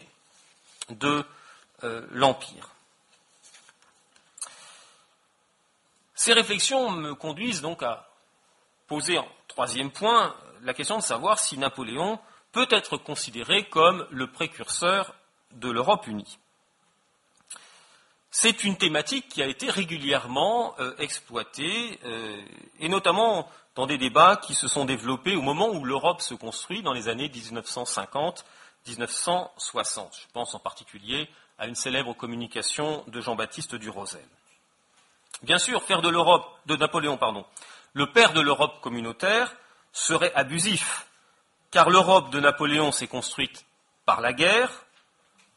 de euh, l'Empire. Ces réflexions me conduisent donc à poser en troisième point la question de savoir si Napoléon peut être considéré comme le précurseur de l'Europe unie. C'est une thématique qui a été régulièrement euh, exploitée, et notamment dans des débats qui se sont développés au moment où l'Europe se construit dans les années 1950-1960. Je pense en particulier à une célèbre communication de Jean-Baptiste Durosel. Bien sûr, faire de l'Europe, de Napoléon, pardon, le père de l'Europe communautaire serait abusif, car l'Europe de Napoléon s'est construite par la guerre,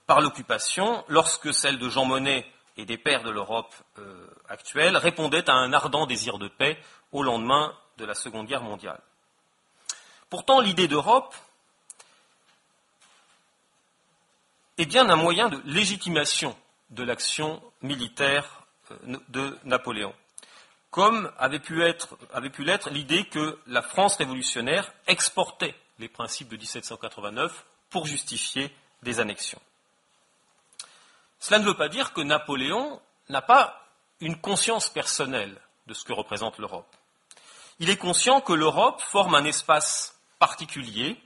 par l'occupation, lorsque celle de Jean Monnet et des pères de l'Europe euh, actuelle répondait à un ardent désir de paix au lendemain de la Seconde Guerre mondiale. Pourtant, l'idée d'Europe est bien un moyen de légitimation de l'action militaire euh, de Napoléon, comme avait pu, l'être l'idée que la France révolutionnaire exportait les principes de 1789 pour justifier des annexions. Cela ne veut pas dire que Napoléon n'a pas une conscience personnelle de ce que représente l'Europe il est conscient que l'Europe forme un espace particulier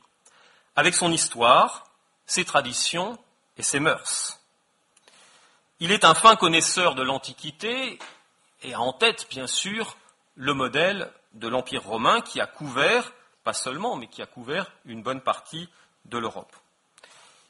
avec son histoire, ses traditions et ses mœurs. Il est un fin connaisseur de l'Antiquité et a en tête, bien sûr, le modèle de l'Empire romain qui a couvert, pas seulement, mais qui a couvert une bonne partie de l'Europe.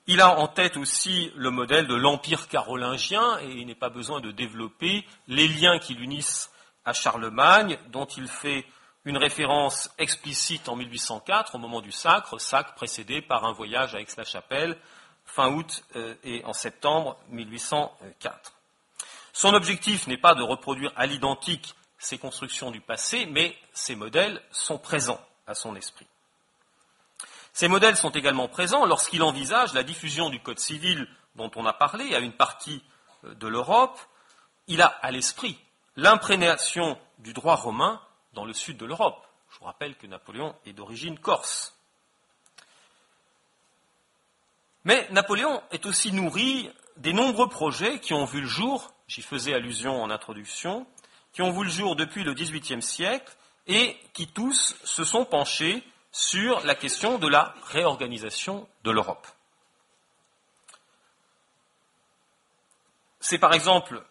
Il a en tête aussi le modèle de l'Empire carolingien et il n'est pas besoin de développer les liens qui l'unissent à Charlemagne, dont il fait une référence explicite en 1804 au moment du sacre, sacre précédé par un voyage à Aix-la-Chapelle fin août euh, et en septembre 1804. Son objectif n'est pas de reproduire à l'identique ces constructions du passé, mais ces modèles sont présents à son esprit. Ces modèles sont également présents lorsqu'il envisage la diffusion du Code civil dont on a parlé à une partie euh, de l'Europe. Il a à l'esprit l'imprégnation du droit romain dans le sud de l'Europe. Je vous rappelle que Napoléon est d'origine corse. Mais Napoléon est aussi nourri des nombreux projets qui ont vu le jour, j'y faisais allusion en introduction, qui ont vu le jour depuis le XVIIIe siècle et qui tous se sont penchés sur la question de la réorganisation de l'Europe. C'est par exemple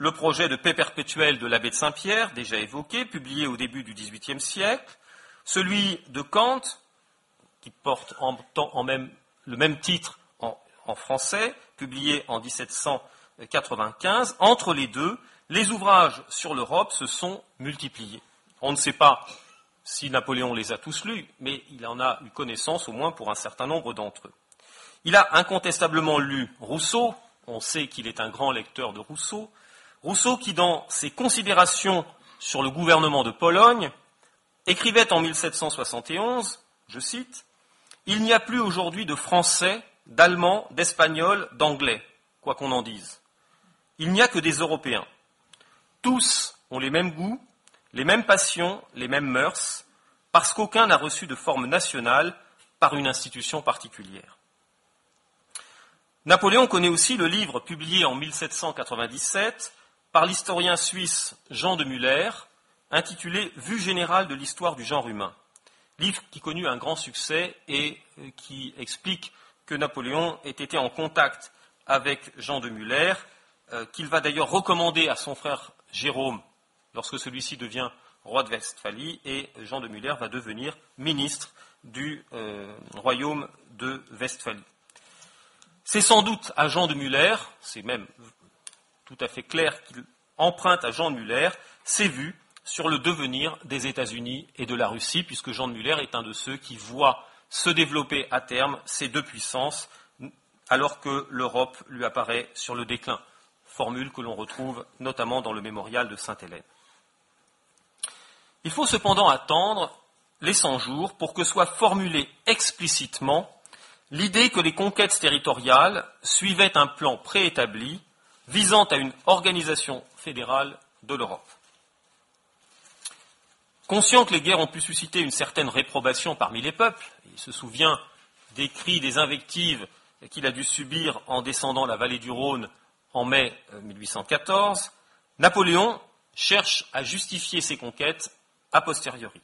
le projet de paix perpétuelle de l'abbé de Saint-Pierre, déjà évoqué, publié au début du XVIIIe siècle, celui de Kant, qui porte le même titre en, en, français, publié en 1795. Entre les deux, les ouvrages sur l'Europe se sont multipliés. On ne sait pas si Napoléon les a tous lus, mais il en a eu connaissance au moins pour un certain nombre d'entre eux. Il a incontestablement lu Rousseau, on sait qu'il est un grand lecteur de Rousseau, Rousseau qui, dans ses considérations sur le gouvernement de Pologne, écrivait en 1771, je cite, Il n'y a plus aujourd'hui de Français, d'Allemands, d'Espagnols, d'Anglais, quoi qu'on en dise. Il n'y a que des Européens. Tous ont les mêmes goûts, les mêmes passions, les mêmes mœurs, parce qu'aucun n'a reçu de forme nationale par une institution particulière. Napoléon connaît aussi le livre publié en 1797 par l'historien suisse Jean de Muller, intitulé Vue générale de l'histoire du genre humain. Livre qui connut un grand succès et euh, qui explique que Napoléon ait été en contact avec Jean de Muller, euh, qu'il va d'ailleurs recommander à son frère Jérôme lorsque celui-ci devient roi de Westphalie, et Jean de Muller va devenir ministre du euh, royaume de Westphalie. C'est sans doute à Jean de Muller, c'est même tout à fait clair qu'il emprunte à Jean Muller ses vues sur le devenir des États-Unis et de la Russie, puisque Jean Muller est un de ceux qui voit se développer à terme ces deux puissances, alors que l'Europe lui apparaît sur le déclin, formule que l'on retrouve notamment dans le mémorial de Sainte-Hélène. Il faut cependant attendre les 100 jours pour que soit formulée explicitement l'idée que les conquêtes territoriales suivaient un plan préétabli visant à une organisation fédérale de l'Europe. Conscient que les guerres ont pu susciter une certaine réprobation parmi les peuples, il se souvient des cris, des invectives qu'il a dû subir en descendant la vallée du Rhône en mai 1814, euh, Napoléon cherche à justifier ses conquêtes a posteriori.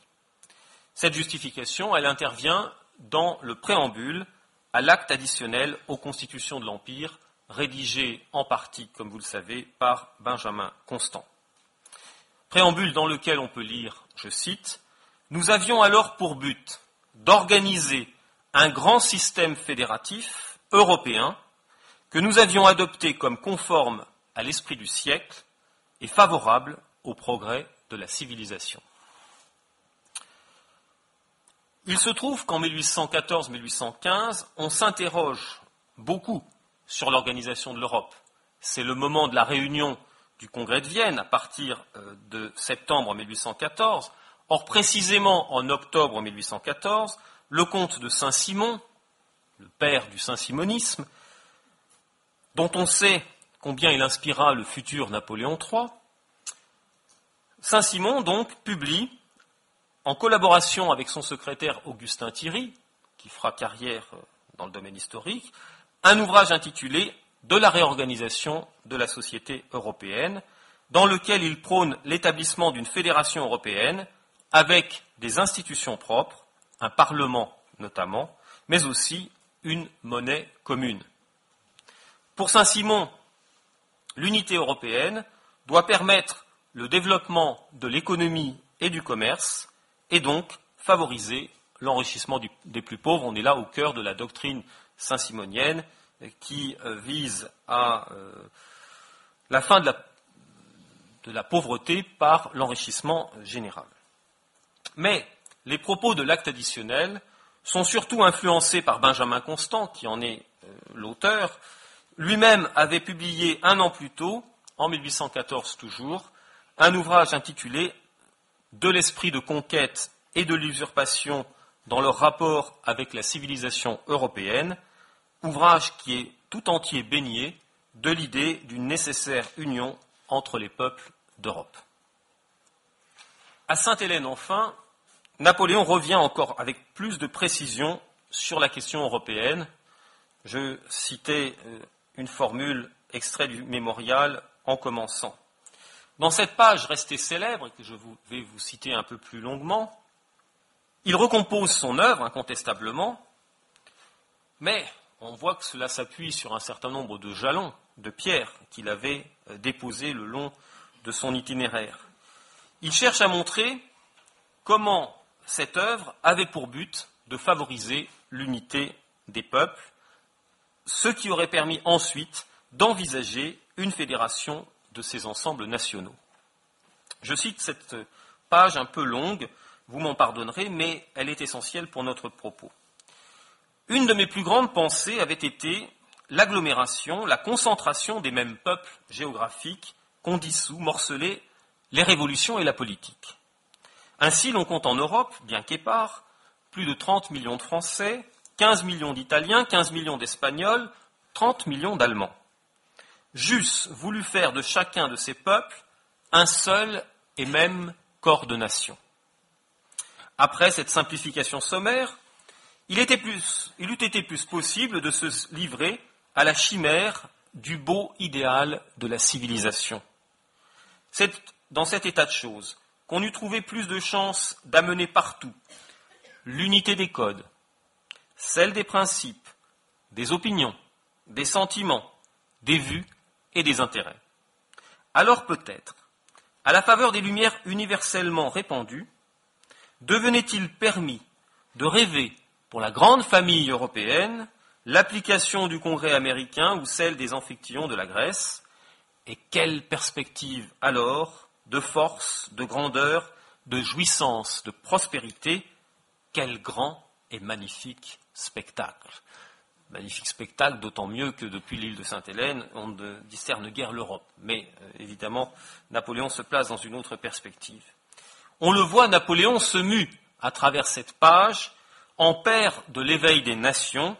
Cette justification, elle intervient dans le préambule à l'acte additionnel aux constitutions de l'Empire, rédigé en partie, comme vous le savez, par Benjamin Constant. Préambule dans lequel on peut lire, je cite, Nous avions alors pour but d'organiser un grand système fédératif européen que nous avions adopté comme conforme à l'esprit du siècle et favorable au progrès de la civilisation. Il se trouve qu'en 1814-1815, on s'interroge beaucoup sur l'organisation de l'Europe. C'est le moment de la réunion du Congrès de Vienne à partir euh, de septembre 1814. Or, précisément en octobre 1814, le comte de Saint-Simon, le père du saint-simonisme, dont on sait combien il inspira le futur Napoléon III, Saint-Simon donc publie en collaboration avec son secrétaire Augustin Thierry, qui fera carrière euh, dans le domaine historique, un ouvrage intitulé De la réorganisation de la société européenne, dans lequel il prône l'établissement d'une fédération européenne avec des institutions propres, un parlement notamment, mais aussi une monnaie commune. Pour Saint-Simon, l'unité européenne doit permettre le développement de l'économie et du commerce et donc favoriser l'enrichissement des plus pauvres. On est là au cœur de la doctrine saint-simonienne qui euh, vise à euh, la fin de la, pauvreté par l'enrichissement général. Mais les propos de l'acte additionnel sont surtout influencés par Benjamin Constant, qui en est euh, l'auteur. Lui-même avait publié un an plus tôt, en 1814 toujours, un ouvrage intitulé de l'esprit de conquête et de l'usurpation dans leur rapport avec la civilisation européenne, ouvrage qui est tout entier baigné de l'idée d'une nécessaire union entre les peuples d'Europe. À Sainte-Hélène, enfin, Napoléon revient encore avec plus de précision sur la question européenne. Je citais euh, une formule extrait du mémorial en commençant. Dans cette page restée célèbre, et que je vais vous citer un peu plus longuement, il recompose son œuvre, incontestablement, mais on voit que cela s'appuie sur un certain nombre de jalons, de pierres qu'il avait euh, déposés le long de son itinéraire. Il cherche à montrer comment cette œuvre avait pour but de favoriser l'unité des peuples, ce qui aurait permis ensuite d'envisager une fédération de ces ensembles nationaux. Je cite cette page un peu longue, vous m'en pardonnerez, mais elle est essentielle pour notre propos. Une de mes plus grandes pensées avait été l'agglomération, la concentration des mêmes peuples géographiques qu'on dissout, morcelés, les révolutions et la politique. Ainsi, l'on compte en Europe, bien qu'épars, plus de 30 millions de Français, 15 millions d'Italiens, 15 millions d'Espagnols, 30 millions d'Allemands j'eusse voulu faire de chacun de ces peuples un seul et même corps de nation. Après cette simplification sommaire, il, eût été plus possible de se livrer à la chimère du beau idéal de la civilisation. C'est dans cet état de choses qu'on eût trouvé plus de chances d'amener partout l'unité des codes, celle des principes, des opinions, des sentiments, des vues et des intérêts. Alors peut-être, à la faveur des lumières universellement répandues, devenait-il permis de rêver pour la grande famille européenne l'application du Congrès américain ou celle des amphictyons de la Grèce, et quelle perspective alors de force, de grandeur, de jouissance, de prospérité, quel grand et magnifique spectacle. Magnifique spectacle, d'autant mieux que depuis l'île de Sainte-Hélène, on ne discerne guère l'Europe. Mais euh, évidemment, Napoléon se place dans une autre perspective. On le voit, Napoléon se mue à travers cette page en père de l'éveil des nations,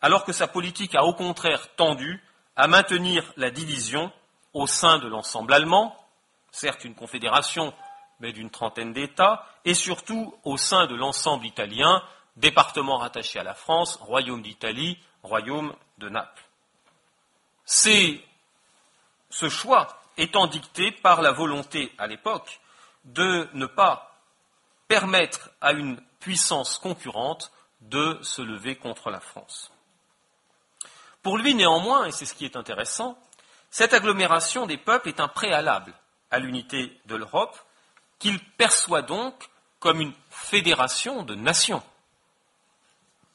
alors que sa politique a au contraire tendu à maintenir la division au sein de l'ensemble allemand, certes une confédération, mais d'une trentaine d'États, et surtout au sein de l'ensemble italien, département rattaché à la France, royaume d'Italie, royaume de Naples. C'est ce choix étant dicté par la volonté à l'époque de ne pas permettre à une puissance concurrente de se lever contre la France. Pour lui, néanmoins, et c'est ce qui est intéressant, cette agglomération des peuples est un préalable à l'unité de l'Europe, qu'il perçoit donc comme une fédération de nations,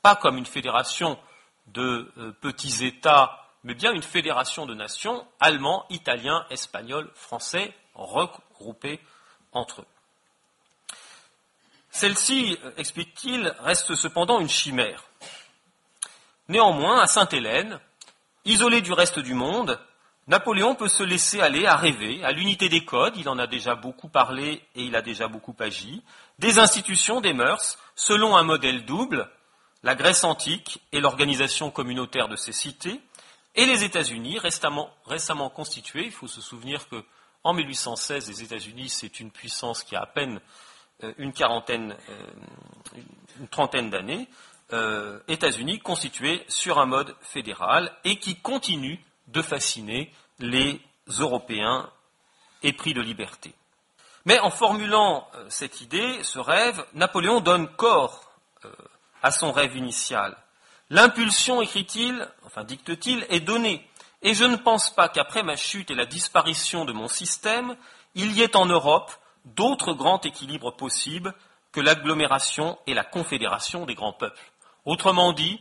pas comme une fédération de euh, petits États, mais bien une fédération de nations, allemands, italiens, espagnols, français, regroupés entre eux. Celle-ci, euh, explique-t-il, reste cependant une chimère. Néanmoins, à Sainte-Hélène, isolé du reste du monde, Napoléon peut se laisser aller à rêver à l'unité des codes, il en a déjà beaucoup parlé et il a déjà beaucoup agi, des institutions, des mœurs, selon un modèle double, la Grèce antique et l'organisation communautaire de ses cités, et les États-Unis, récemment, récemment, constitués. Il faut se souvenir que en 1816, les États-Unis, c'est une puissance qui a à peine euh, une quarantaine, euh, une trentaine d'années. Euh, États-Unis constitués sur un mode fédéral et qui continue de fasciner les Européens épris de liberté. Mais en formulant cette idée, ce rêve, Napoléon donne corps à son rêve initial. L'impulsion, écrit-il, enfin dicte-t-il, est donnée. Et je ne pense pas qu'après ma chute et la disparition de mon système, il y ait en Europe d'autres grands équilibres possibles que l'agglomération et la confédération des grands peuples. Autrement dit,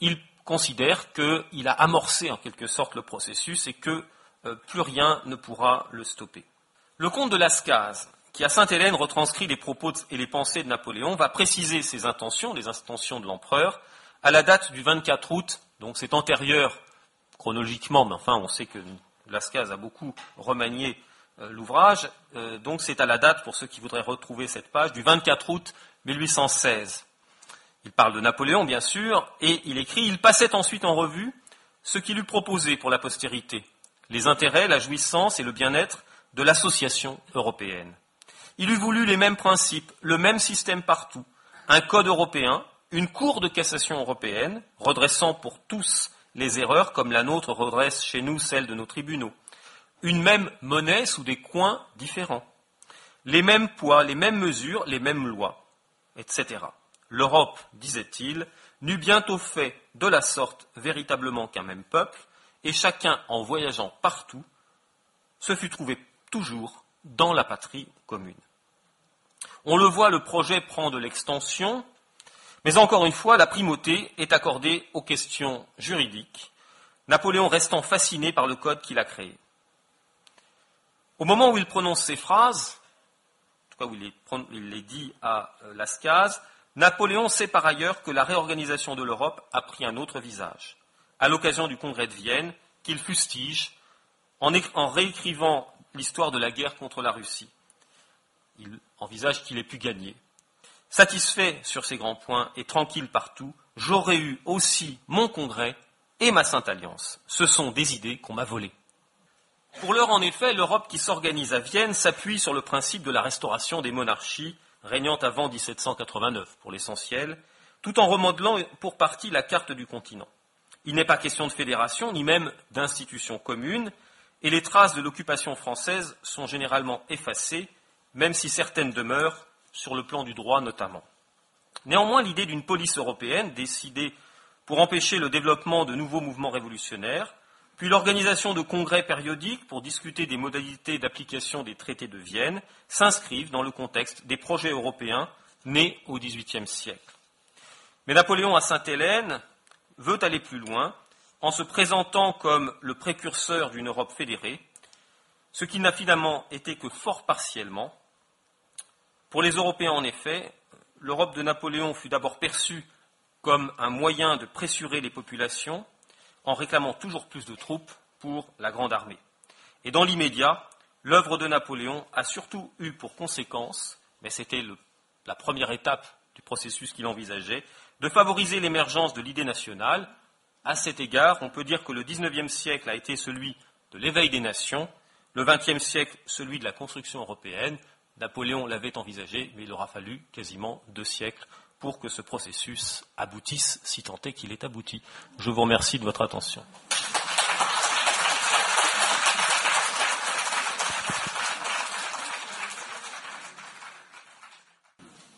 il considère qu'il a amorcé en quelque sorte le processus et que euh, plus rien ne pourra le stopper. Le comte de Lascaz qui à Sainte-Hélène retranscrit les propos et les pensées de Napoléon, va préciser ses intentions, les intentions de l'empereur, à la date du 24 août, donc c'est antérieur chronologiquement, mais enfin on sait que Lascaz a beaucoup remanié euh, l'ouvrage, euh, donc c'est à la date, pour ceux qui voudraient retrouver cette page, du 24 août 1816. Il parle de Napoléon, bien sûr, et il écrit Il passait ensuite en revue ce qu'il eût proposé pour la postérité, les intérêts, la jouissance et le bien-être de l'association européenne. Il eût voulu les mêmes principes, le même système partout, un code européen, une cour de cassation européenne, redressant pour tous les erreurs comme la nôtre redresse chez nous celles de nos tribunaux, une même monnaie sous des coins différents, les mêmes poids, les mêmes mesures, les mêmes lois, etc. L'Europe, disait-il, n'eut bientôt fait de la sorte véritablement qu'un même peuple, et chacun, en voyageant partout, se fut trouvé toujours dans la patrie commune. On le voit, le projet prend de l'extension, mais encore une fois, la primauté est accordée aux questions juridiques, Napoléon restant fasciné par le code qu'il a créé. Au moment où il prononce ces phrases, en tout cas où il les, dit à euh, Lascaz, Napoléon sait par ailleurs que la réorganisation de l'Europe a pris un autre visage, à l'occasion du congrès de Vienne, qu'il fustige en réécrivant l'histoire de la guerre contre la Russie il envisage qu'il ait pu gagner. Satisfait sur ces grands points et tranquille partout, j'aurais eu aussi mon congrès et ma Sainte Alliance. Ce sont des idées qu'on m'a volées. Pour l'heure, en effet, l'Europe qui s'organise à Vienne s'appuie sur le principe de la restauration des monarchies régnant avant 1789, pour l'essentiel, tout en remodelant pour partie la carte du continent. Il n'est pas question de fédération, ni même d'institutions communes, et les traces de l'occupation française sont généralement effacées, même si certaines demeurent, sur le plan du droit notamment. Néanmoins, l'idée d'une police européenne décidée pour empêcher le développement de nouveaux mouvements révolutionnaires, puis l'organisation de congrès périodiques pour discuter des modalités d'application des traités de Vienne, s'inscrivent dans le contexte des projets européens nés au XVIIIe siècle. Mais Napoléon à Sainte-Hélène veut aller plus loin en se présentant comme le précurseur d'une Europe fédérée, ce qui n'a finalement été que fort partiellement. Pour les Européens, en effet, l'Europe de Napoléon fut d'abord perçue comme un moyen de pressurer les populations en réclamant toujours plus de troupes pour la grande armée. Et dans l'immédiat, l'œuvre de Napoléon a surtout eu pour conséquence, mais c'était la première étape du processus qu'il envisageait, de favoriser l'émergence de l'idée nationale. À cet égard, on peut dire que le XIXe siècle a été celui de l'éveil des nations, le XXe siècle celui de la construction européenne. Napoléon l'avait envisagé, mais il aura fallu quasiment deux siècles pour que ce processus aboutisse, si tant est qu'il est abouti. Je vous remercie de votre attention.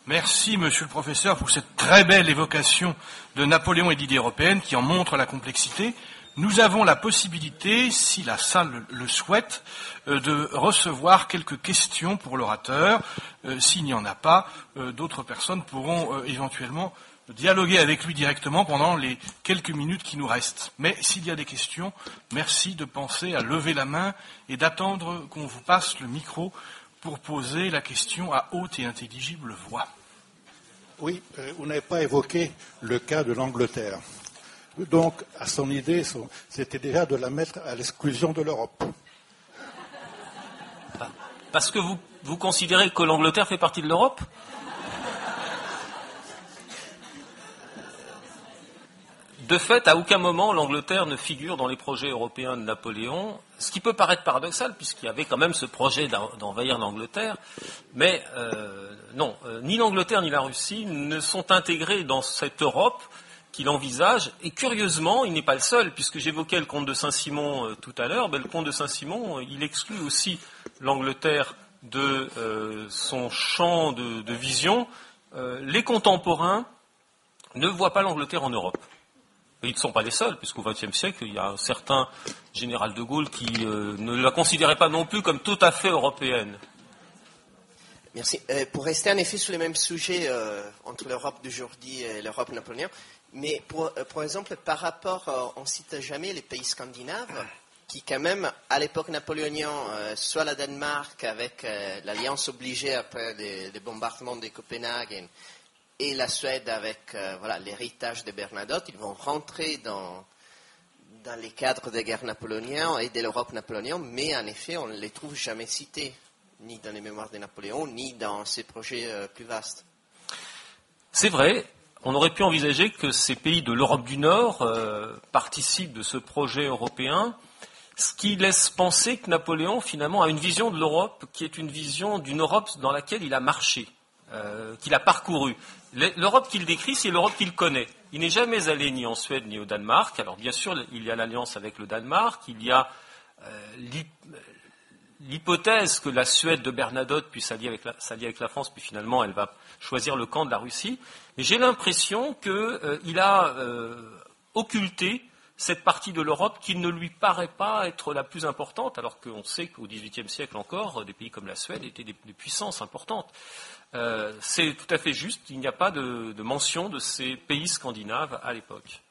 Merci, monsieur le professeur, pour cette très belle évocation de Napoléon et d'idées européennes qui en montre la complexité. Nous avons la possibilité, si la salle le souhaite, euh, de recevoir quelques questions pour l'orateur. Euh, s'il n'y en a pas, euh, d'autres personnes pourront éventuellement dialoguer avec lui directement pendant les quelques minutes qui nous restent. Mais s'il y a des questions, merci de penser à lever la main et d'attendre qu'on vous passe le micro pour poser la question à haute et intelligible voix. Oui, vous n'avez pas évoqué le cas de l'Angleterre. Donc, à son idée, c'était déjà de la mettre à l'exclusion de l'Europe. Parce que vous, considérez que l'Angleterre fait partie de l'Europe? De fait, à aucun moment l'Angleterre ne figure dans les projets européens de Napoléon, ce qui peut paraître paradoxal puisqu'il y avait quand même ce projet d'envahir l'Angleterre, mais euh, non, euh, ni l'Angleterre ni la Russie ne sont intégrés dans cette Europe qu'il envisage. Et curieusement, il n'est pas le seul, puisque j'évoquais le comte de Saint-Simon euh, tout à l'heure. Ben, le comte de Saint-Simon, euh, il exclut aussi l'Angleterre de euh, son champ de, vision. les contemporains ne voient pas l'Angleterre en Europe. Ils ne sont pas les seuls, puisqu'au XXe siècle, il y a un certain général de Gaulle qui ne la considérait pas non plus comme tout à fait européenne. Merci. pour rester en effet sur le même sujet entre l'Europe d'aujourd'hui et l'Europe napoléonienne, mais pour, euh, exemple, par rapport, euh, on ne cite jamais les pays scandinaves, qui quand même, à l'époque napoléonienne, euh, soit la Danemark avec l'alliance obligée après les, bombardements de Copenhague, et la Suède avec voilà l'héritage de Bernadotte, ils vont rentrer dans, dans les cadres des guerres napoléoniennes et de l'Europe napoléonienne, mais en effet, on ne les trouve jamais cités, ni dans les mémoires de Napoléon, ni dans ses projets plus vastes. C'est vrai, on aurait pu envisager que ces pays de l'Europe du Nord euh, participent de ce projet européen, ce qui laisse penser que Napoléon, finalement, a une vision de l'Europe qui est une vision d'une Europe dans laquelle il a marché, euh, qu'il a parcouru. L'Europe qu'il décrit, c'est l'Europe qu'il connaît. Il n'est jamais allé ni en Suède ni au Danemark. Alors, bien sûr, il y a l'alliance avec le Danemark, il y a euh, l'hypothèse que la Suède de Bernadotte puisse s'allier avec, avec, la France, puis finalement, elle va choisir le camp de la Russie. J'ai l'impression qu'il euh, a euh, occulté cette partie de l'Europe qui ne lui paraît pas être la plus importante, alors qu'on sait qu'au XVIIIe siècle encore, des pays comme la Suède étaient des, puissances importantes. Euh, c'est tout à fait juste, il n'y a pas de, mention de ces pays scandinaves à l'époque.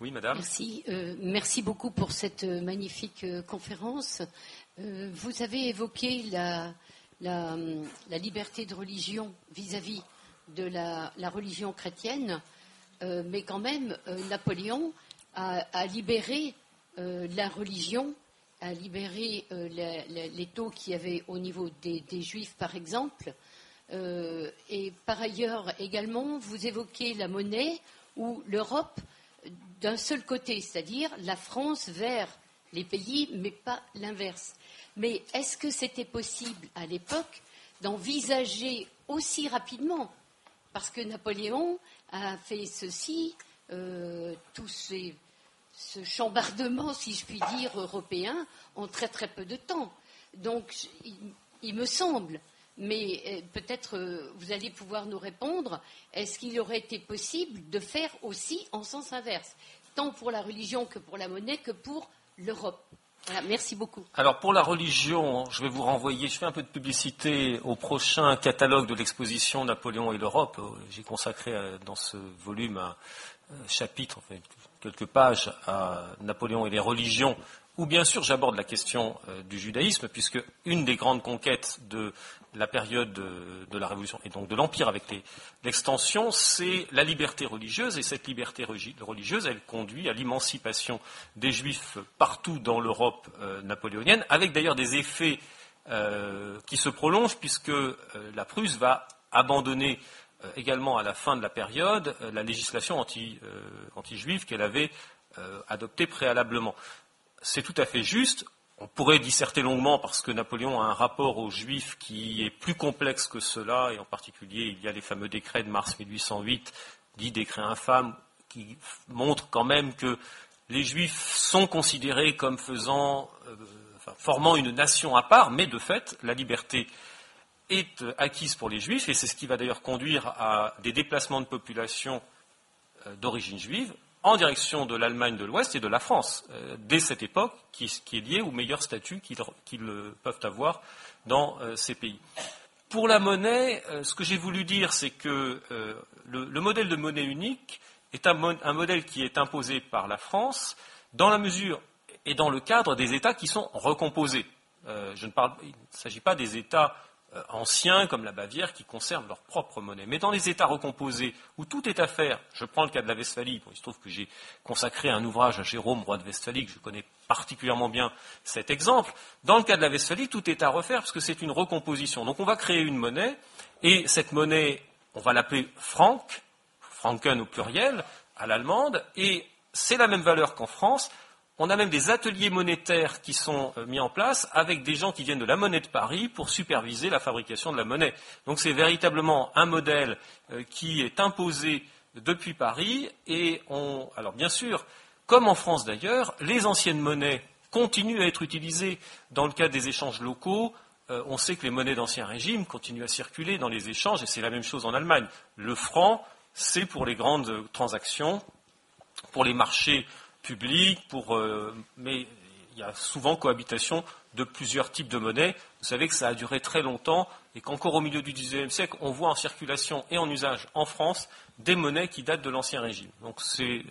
Oui, madame. Merci. merci beaucoup pour cette magnifique conférence. vous avez évoqué la, liberté de religion vis-à-vis de la, religion chrétienne, euh, mais quand même, euh, Napoléon a, libéré euh, la religion, a libéré les, taux qu'il y avait au niveau des, juifs, par exemple. et par ailleurs, également, vous évoquez la monnaie ou l'Europe d'un seul côté, c'est-à-dire la France vers les pays, mais pas l'inverse. Mais est-ce que c'était possible à l'époque d'envisager aussi rapidement parce que Napoléon a fait ceci, euh, ces ce chambardement, si je puis dire, européen en très très peu de temps. Donc, il, me semble, mais euh, peut-être euh, vous allez pouvoir nous répondre, est-ce qu'il aurait été possible de faire aussi en sens inverse, tant pour la religion que pour la monnaie que pour l'Europe? Merci beaucoup. Alors pour la religion, je vais vous renvoyer, je fais un peu de publicité au prochain catalogue de l'exposition Napoléon et l'Europe. J'ai consacré dans ce volume un chapitre, enfin, quelques pages à Napoléon et les religions, où bien sûr j'aborde la question euh, du judaïsme, puisque une des grandes conquêtes de la période de, la Révolution et donc de l'Empire avec l'extension, c'est la liberté religieuse, et cette liberté religieuse, elle conduit à l'émancipation des Juifs partout dans l'Europe euh, napoléonienne, avec d'ailleurs des effets euh, qui se prolongent, puisque la Prusse va abandonner également à la fin de la période la législation anti-juive qu'elle avait adoptée préalablement. C'est tout à fait juste. On pourrait disserter longuement parce que Napoléon a un rapport aux Juifs qui est plus complexe que cela, et en particulier il y a les fameux décrets de mars 1808, dits décrets infâmes, qui montrent quand même que les Juifs sont considérés comme faisant, formant une nation à part, mais de fait, la liberté est acquise pour les juifs, et c'est ce qui va d'ailleurs conduire à des déplacements de population euh, d'origine juive en direction de l'Allemagne de l'Ouest et de la France, euh, dès cette époque, qui, est liée au meilleur statut qu'ils peuvent avoir dans euh, ces pays. Pour la monnaie, ce que j'ai voulu dire, c'est que le, modèle de monnaie unique est un, modèle qui est imposé par la France dans la mesure et dans le cadre des États qui sont recomposés. je ne parle, il ne s'agit pas des États euh, anciens comme la Bavière qui conservent leur propre monnaie. Mais dans les États recomposés où tout est à faire, je prends le cas de la Westphalie, il se trouve que j'ai consacré un ouvrage à Jérôme, roi de Westphalie, que je connais particulièrement bien cet exemple. Dans le cas de la Westphalie, tout est à refaire parce que c'est une recomposition. Donc on va créer une monnaie et cette monnaie, on va l'appeler franc, franken au pluriel, à l'allemande, et c'est la même valeur qu'en France, on a même des ateliers monétaires qui sont euh, mis en place avec des gens qui viennent de la monnaie de Paris pour superviser la fabrication de la monnaie. Donc c'est véritablement un modèle euh, qui est imposé depuis Paris et on, alors bien sûr, comme en France d'ailleurs, les anciennes monnaies continuent à être utilisées dans le cadre des échanges locaux. Euh, on sait que les monnaies d'ancien régime continuent à circuler dans les échanges et c'est la même chose en Allemagne. Le franc, c'est pour les grandes transactions, pour les marchés public, pour, euh, mais il y a souvent cohabitation de plusieurs types de monnaies. Vous savez que ça a duré très longtemps et qu'encore au milieu du XIXe siècle, on voit en circulation et en usage en France des monnaies qui datent de l'Ancien Régime. Donc c'est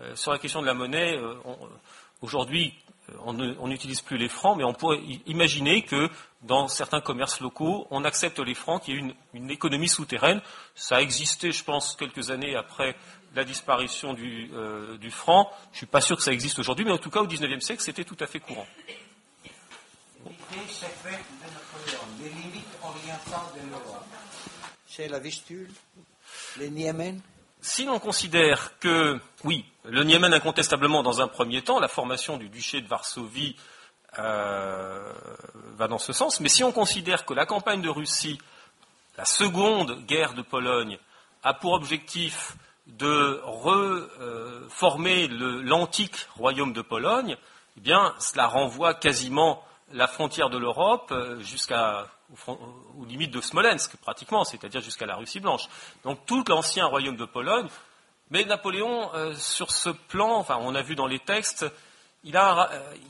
euh, sur la question de la monnaie, euh, aujourd'hui, on n'utilise plus les francs, mais on pourrait imaginer que dans certains commerces locaux, on accepte les francs, qu'il y ait une, une économie souterraine. Ça a existé, je pense, quelques années après la disparition euh, du, franc. Je ne suis pas sûr que ça existe aujourd'hui, mais en tout cas au XIXe siècle, c'était tout à fait courant. C'est la Vistule, les Niemen Si l'on considère que, oui, le Niémen incontestablement dans un premier temps, la formation du duché de Varsovie euh, va dans ce sens, mais si on considère que la campagne de Russie, la seconde guerre de Pologne, a pour objectif de reformer l'antique royaume de Pologne, eh bien, cela renvoie quasiment la frontière de l'Europe euh, jusqu'à aux limites de Smolensk, pratiquement, c'est-à-dire jusqu'à la Russie blanche. Donc tout l'ancien royaume de Pologne. Mais Napoléon, euh, sur ce plan, enfin, on a vu dans les textes, il, euh,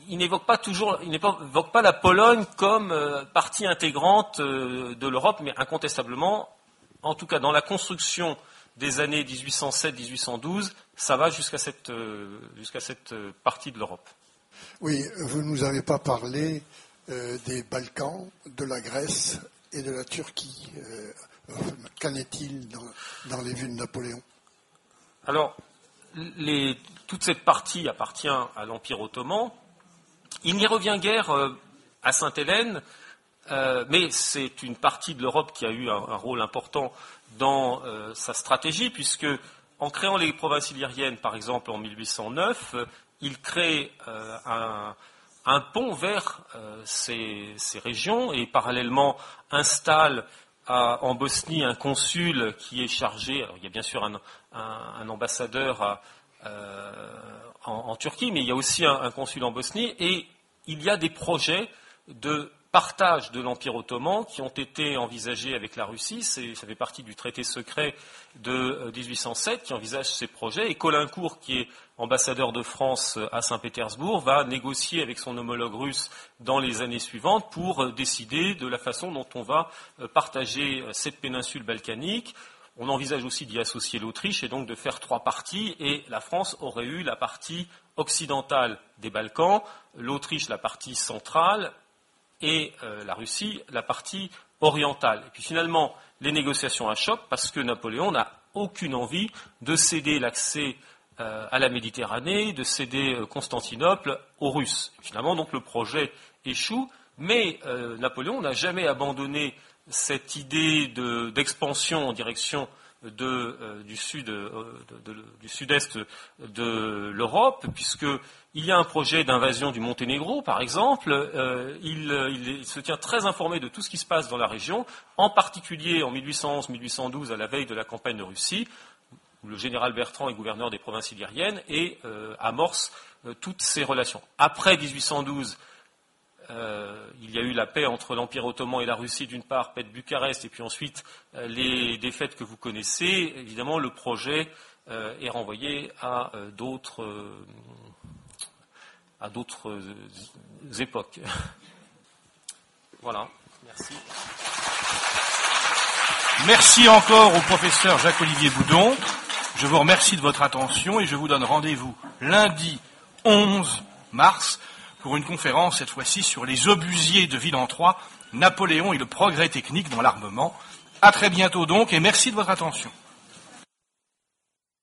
n'évoque pas toujours, il n'évoque pas la Pologne comme partie intégrante de l'Europe, mais incontestablement, en tout cas dans la construction des années 1807-1812, ça va jusqu'à cette, euh, jusqu'à cette euh, partie de l'Europe. Oui, vous ne nous avez pas parlé euh, des Balkans, de la Grèce et de la Turquie. qu'en est-il dans, les vues de Napoléon? Alors, toute cette partie appartient à l'Empire ottoman. Il n'y revient guère à Sainte-Hélène, mais c'est une partie de l'Europe qui a eu un rôle important dans euh, sa stratégie, puisque en créant les provinces illyriennes, par exemple en 1809, euh, il crée euh, un, pont vers ces, régions et parallèlement installe en Bosnie un consul qui est chargé, alors il y a bien sûr un, ambassadeur en, Turquie, mais il y a aussi un, consul en Bosnie, et il y a des projets de partage de l'Empire ottoman qui ont été envisagés avec la Russie. Ça fait partie du traité secret de 1807 qui envisage ces projets. Et Colincourt, qui est ambassadeur de France à Saint-Pétersbourg, va négocier avec son homologue russe dans les années suivantes pour décider de la façon dont on va partager cette péninsule balkanique on envisage aussi d'y associer l'Autriche et donc de faire trois parties. Et la France aurait eu la partie occidentale des Balkans, l'Autriche la partie centrale et euh, la Russie la partie orientale. Et puis finalement, les négociations achoppent parce que Napoléon n'a aucune envie de céder l'accès euh, à la Méditerranée, de céder euh, Constantinople aux Russes. Finalement, donc le projet échoue, mais Napoléon n'a jamais abandonné cette idée d'expansion en direction euh, euh, du sud-est de l'Europe, puisqu'il y a un projet d'invasion du Monténégro, par exemple. Euh, il, se tient très informé de tout ce qui se passe dans la région, en particulier en 1811-1812, à la veille de la campagne de Russie, où le général Bertrand est gouverneur des provinces illyriennes et amorce toutes ces relations. Après 1812, euh, il y a eu la paix entre l'Empire ottoman et la Russie d'une part, paix de Bucarest, et puis ensuite euh, les défaites que vous connaissez. Évidemment, le projet euh, est renvoyé à d'autres à d'autres époques. [LAUGHS] voilà. Merci. Merci encore au professeur Jacques-Olivier Boudon. Je vous remercie de votre attention et je vous donne rendez-vous lundi 11 mars pour une conférence, cette fois-ci, sur les obusiers de Villentroy, Napoléon et le progrès technique dans l'armement. À très bientôt donc, et merci de votre attention.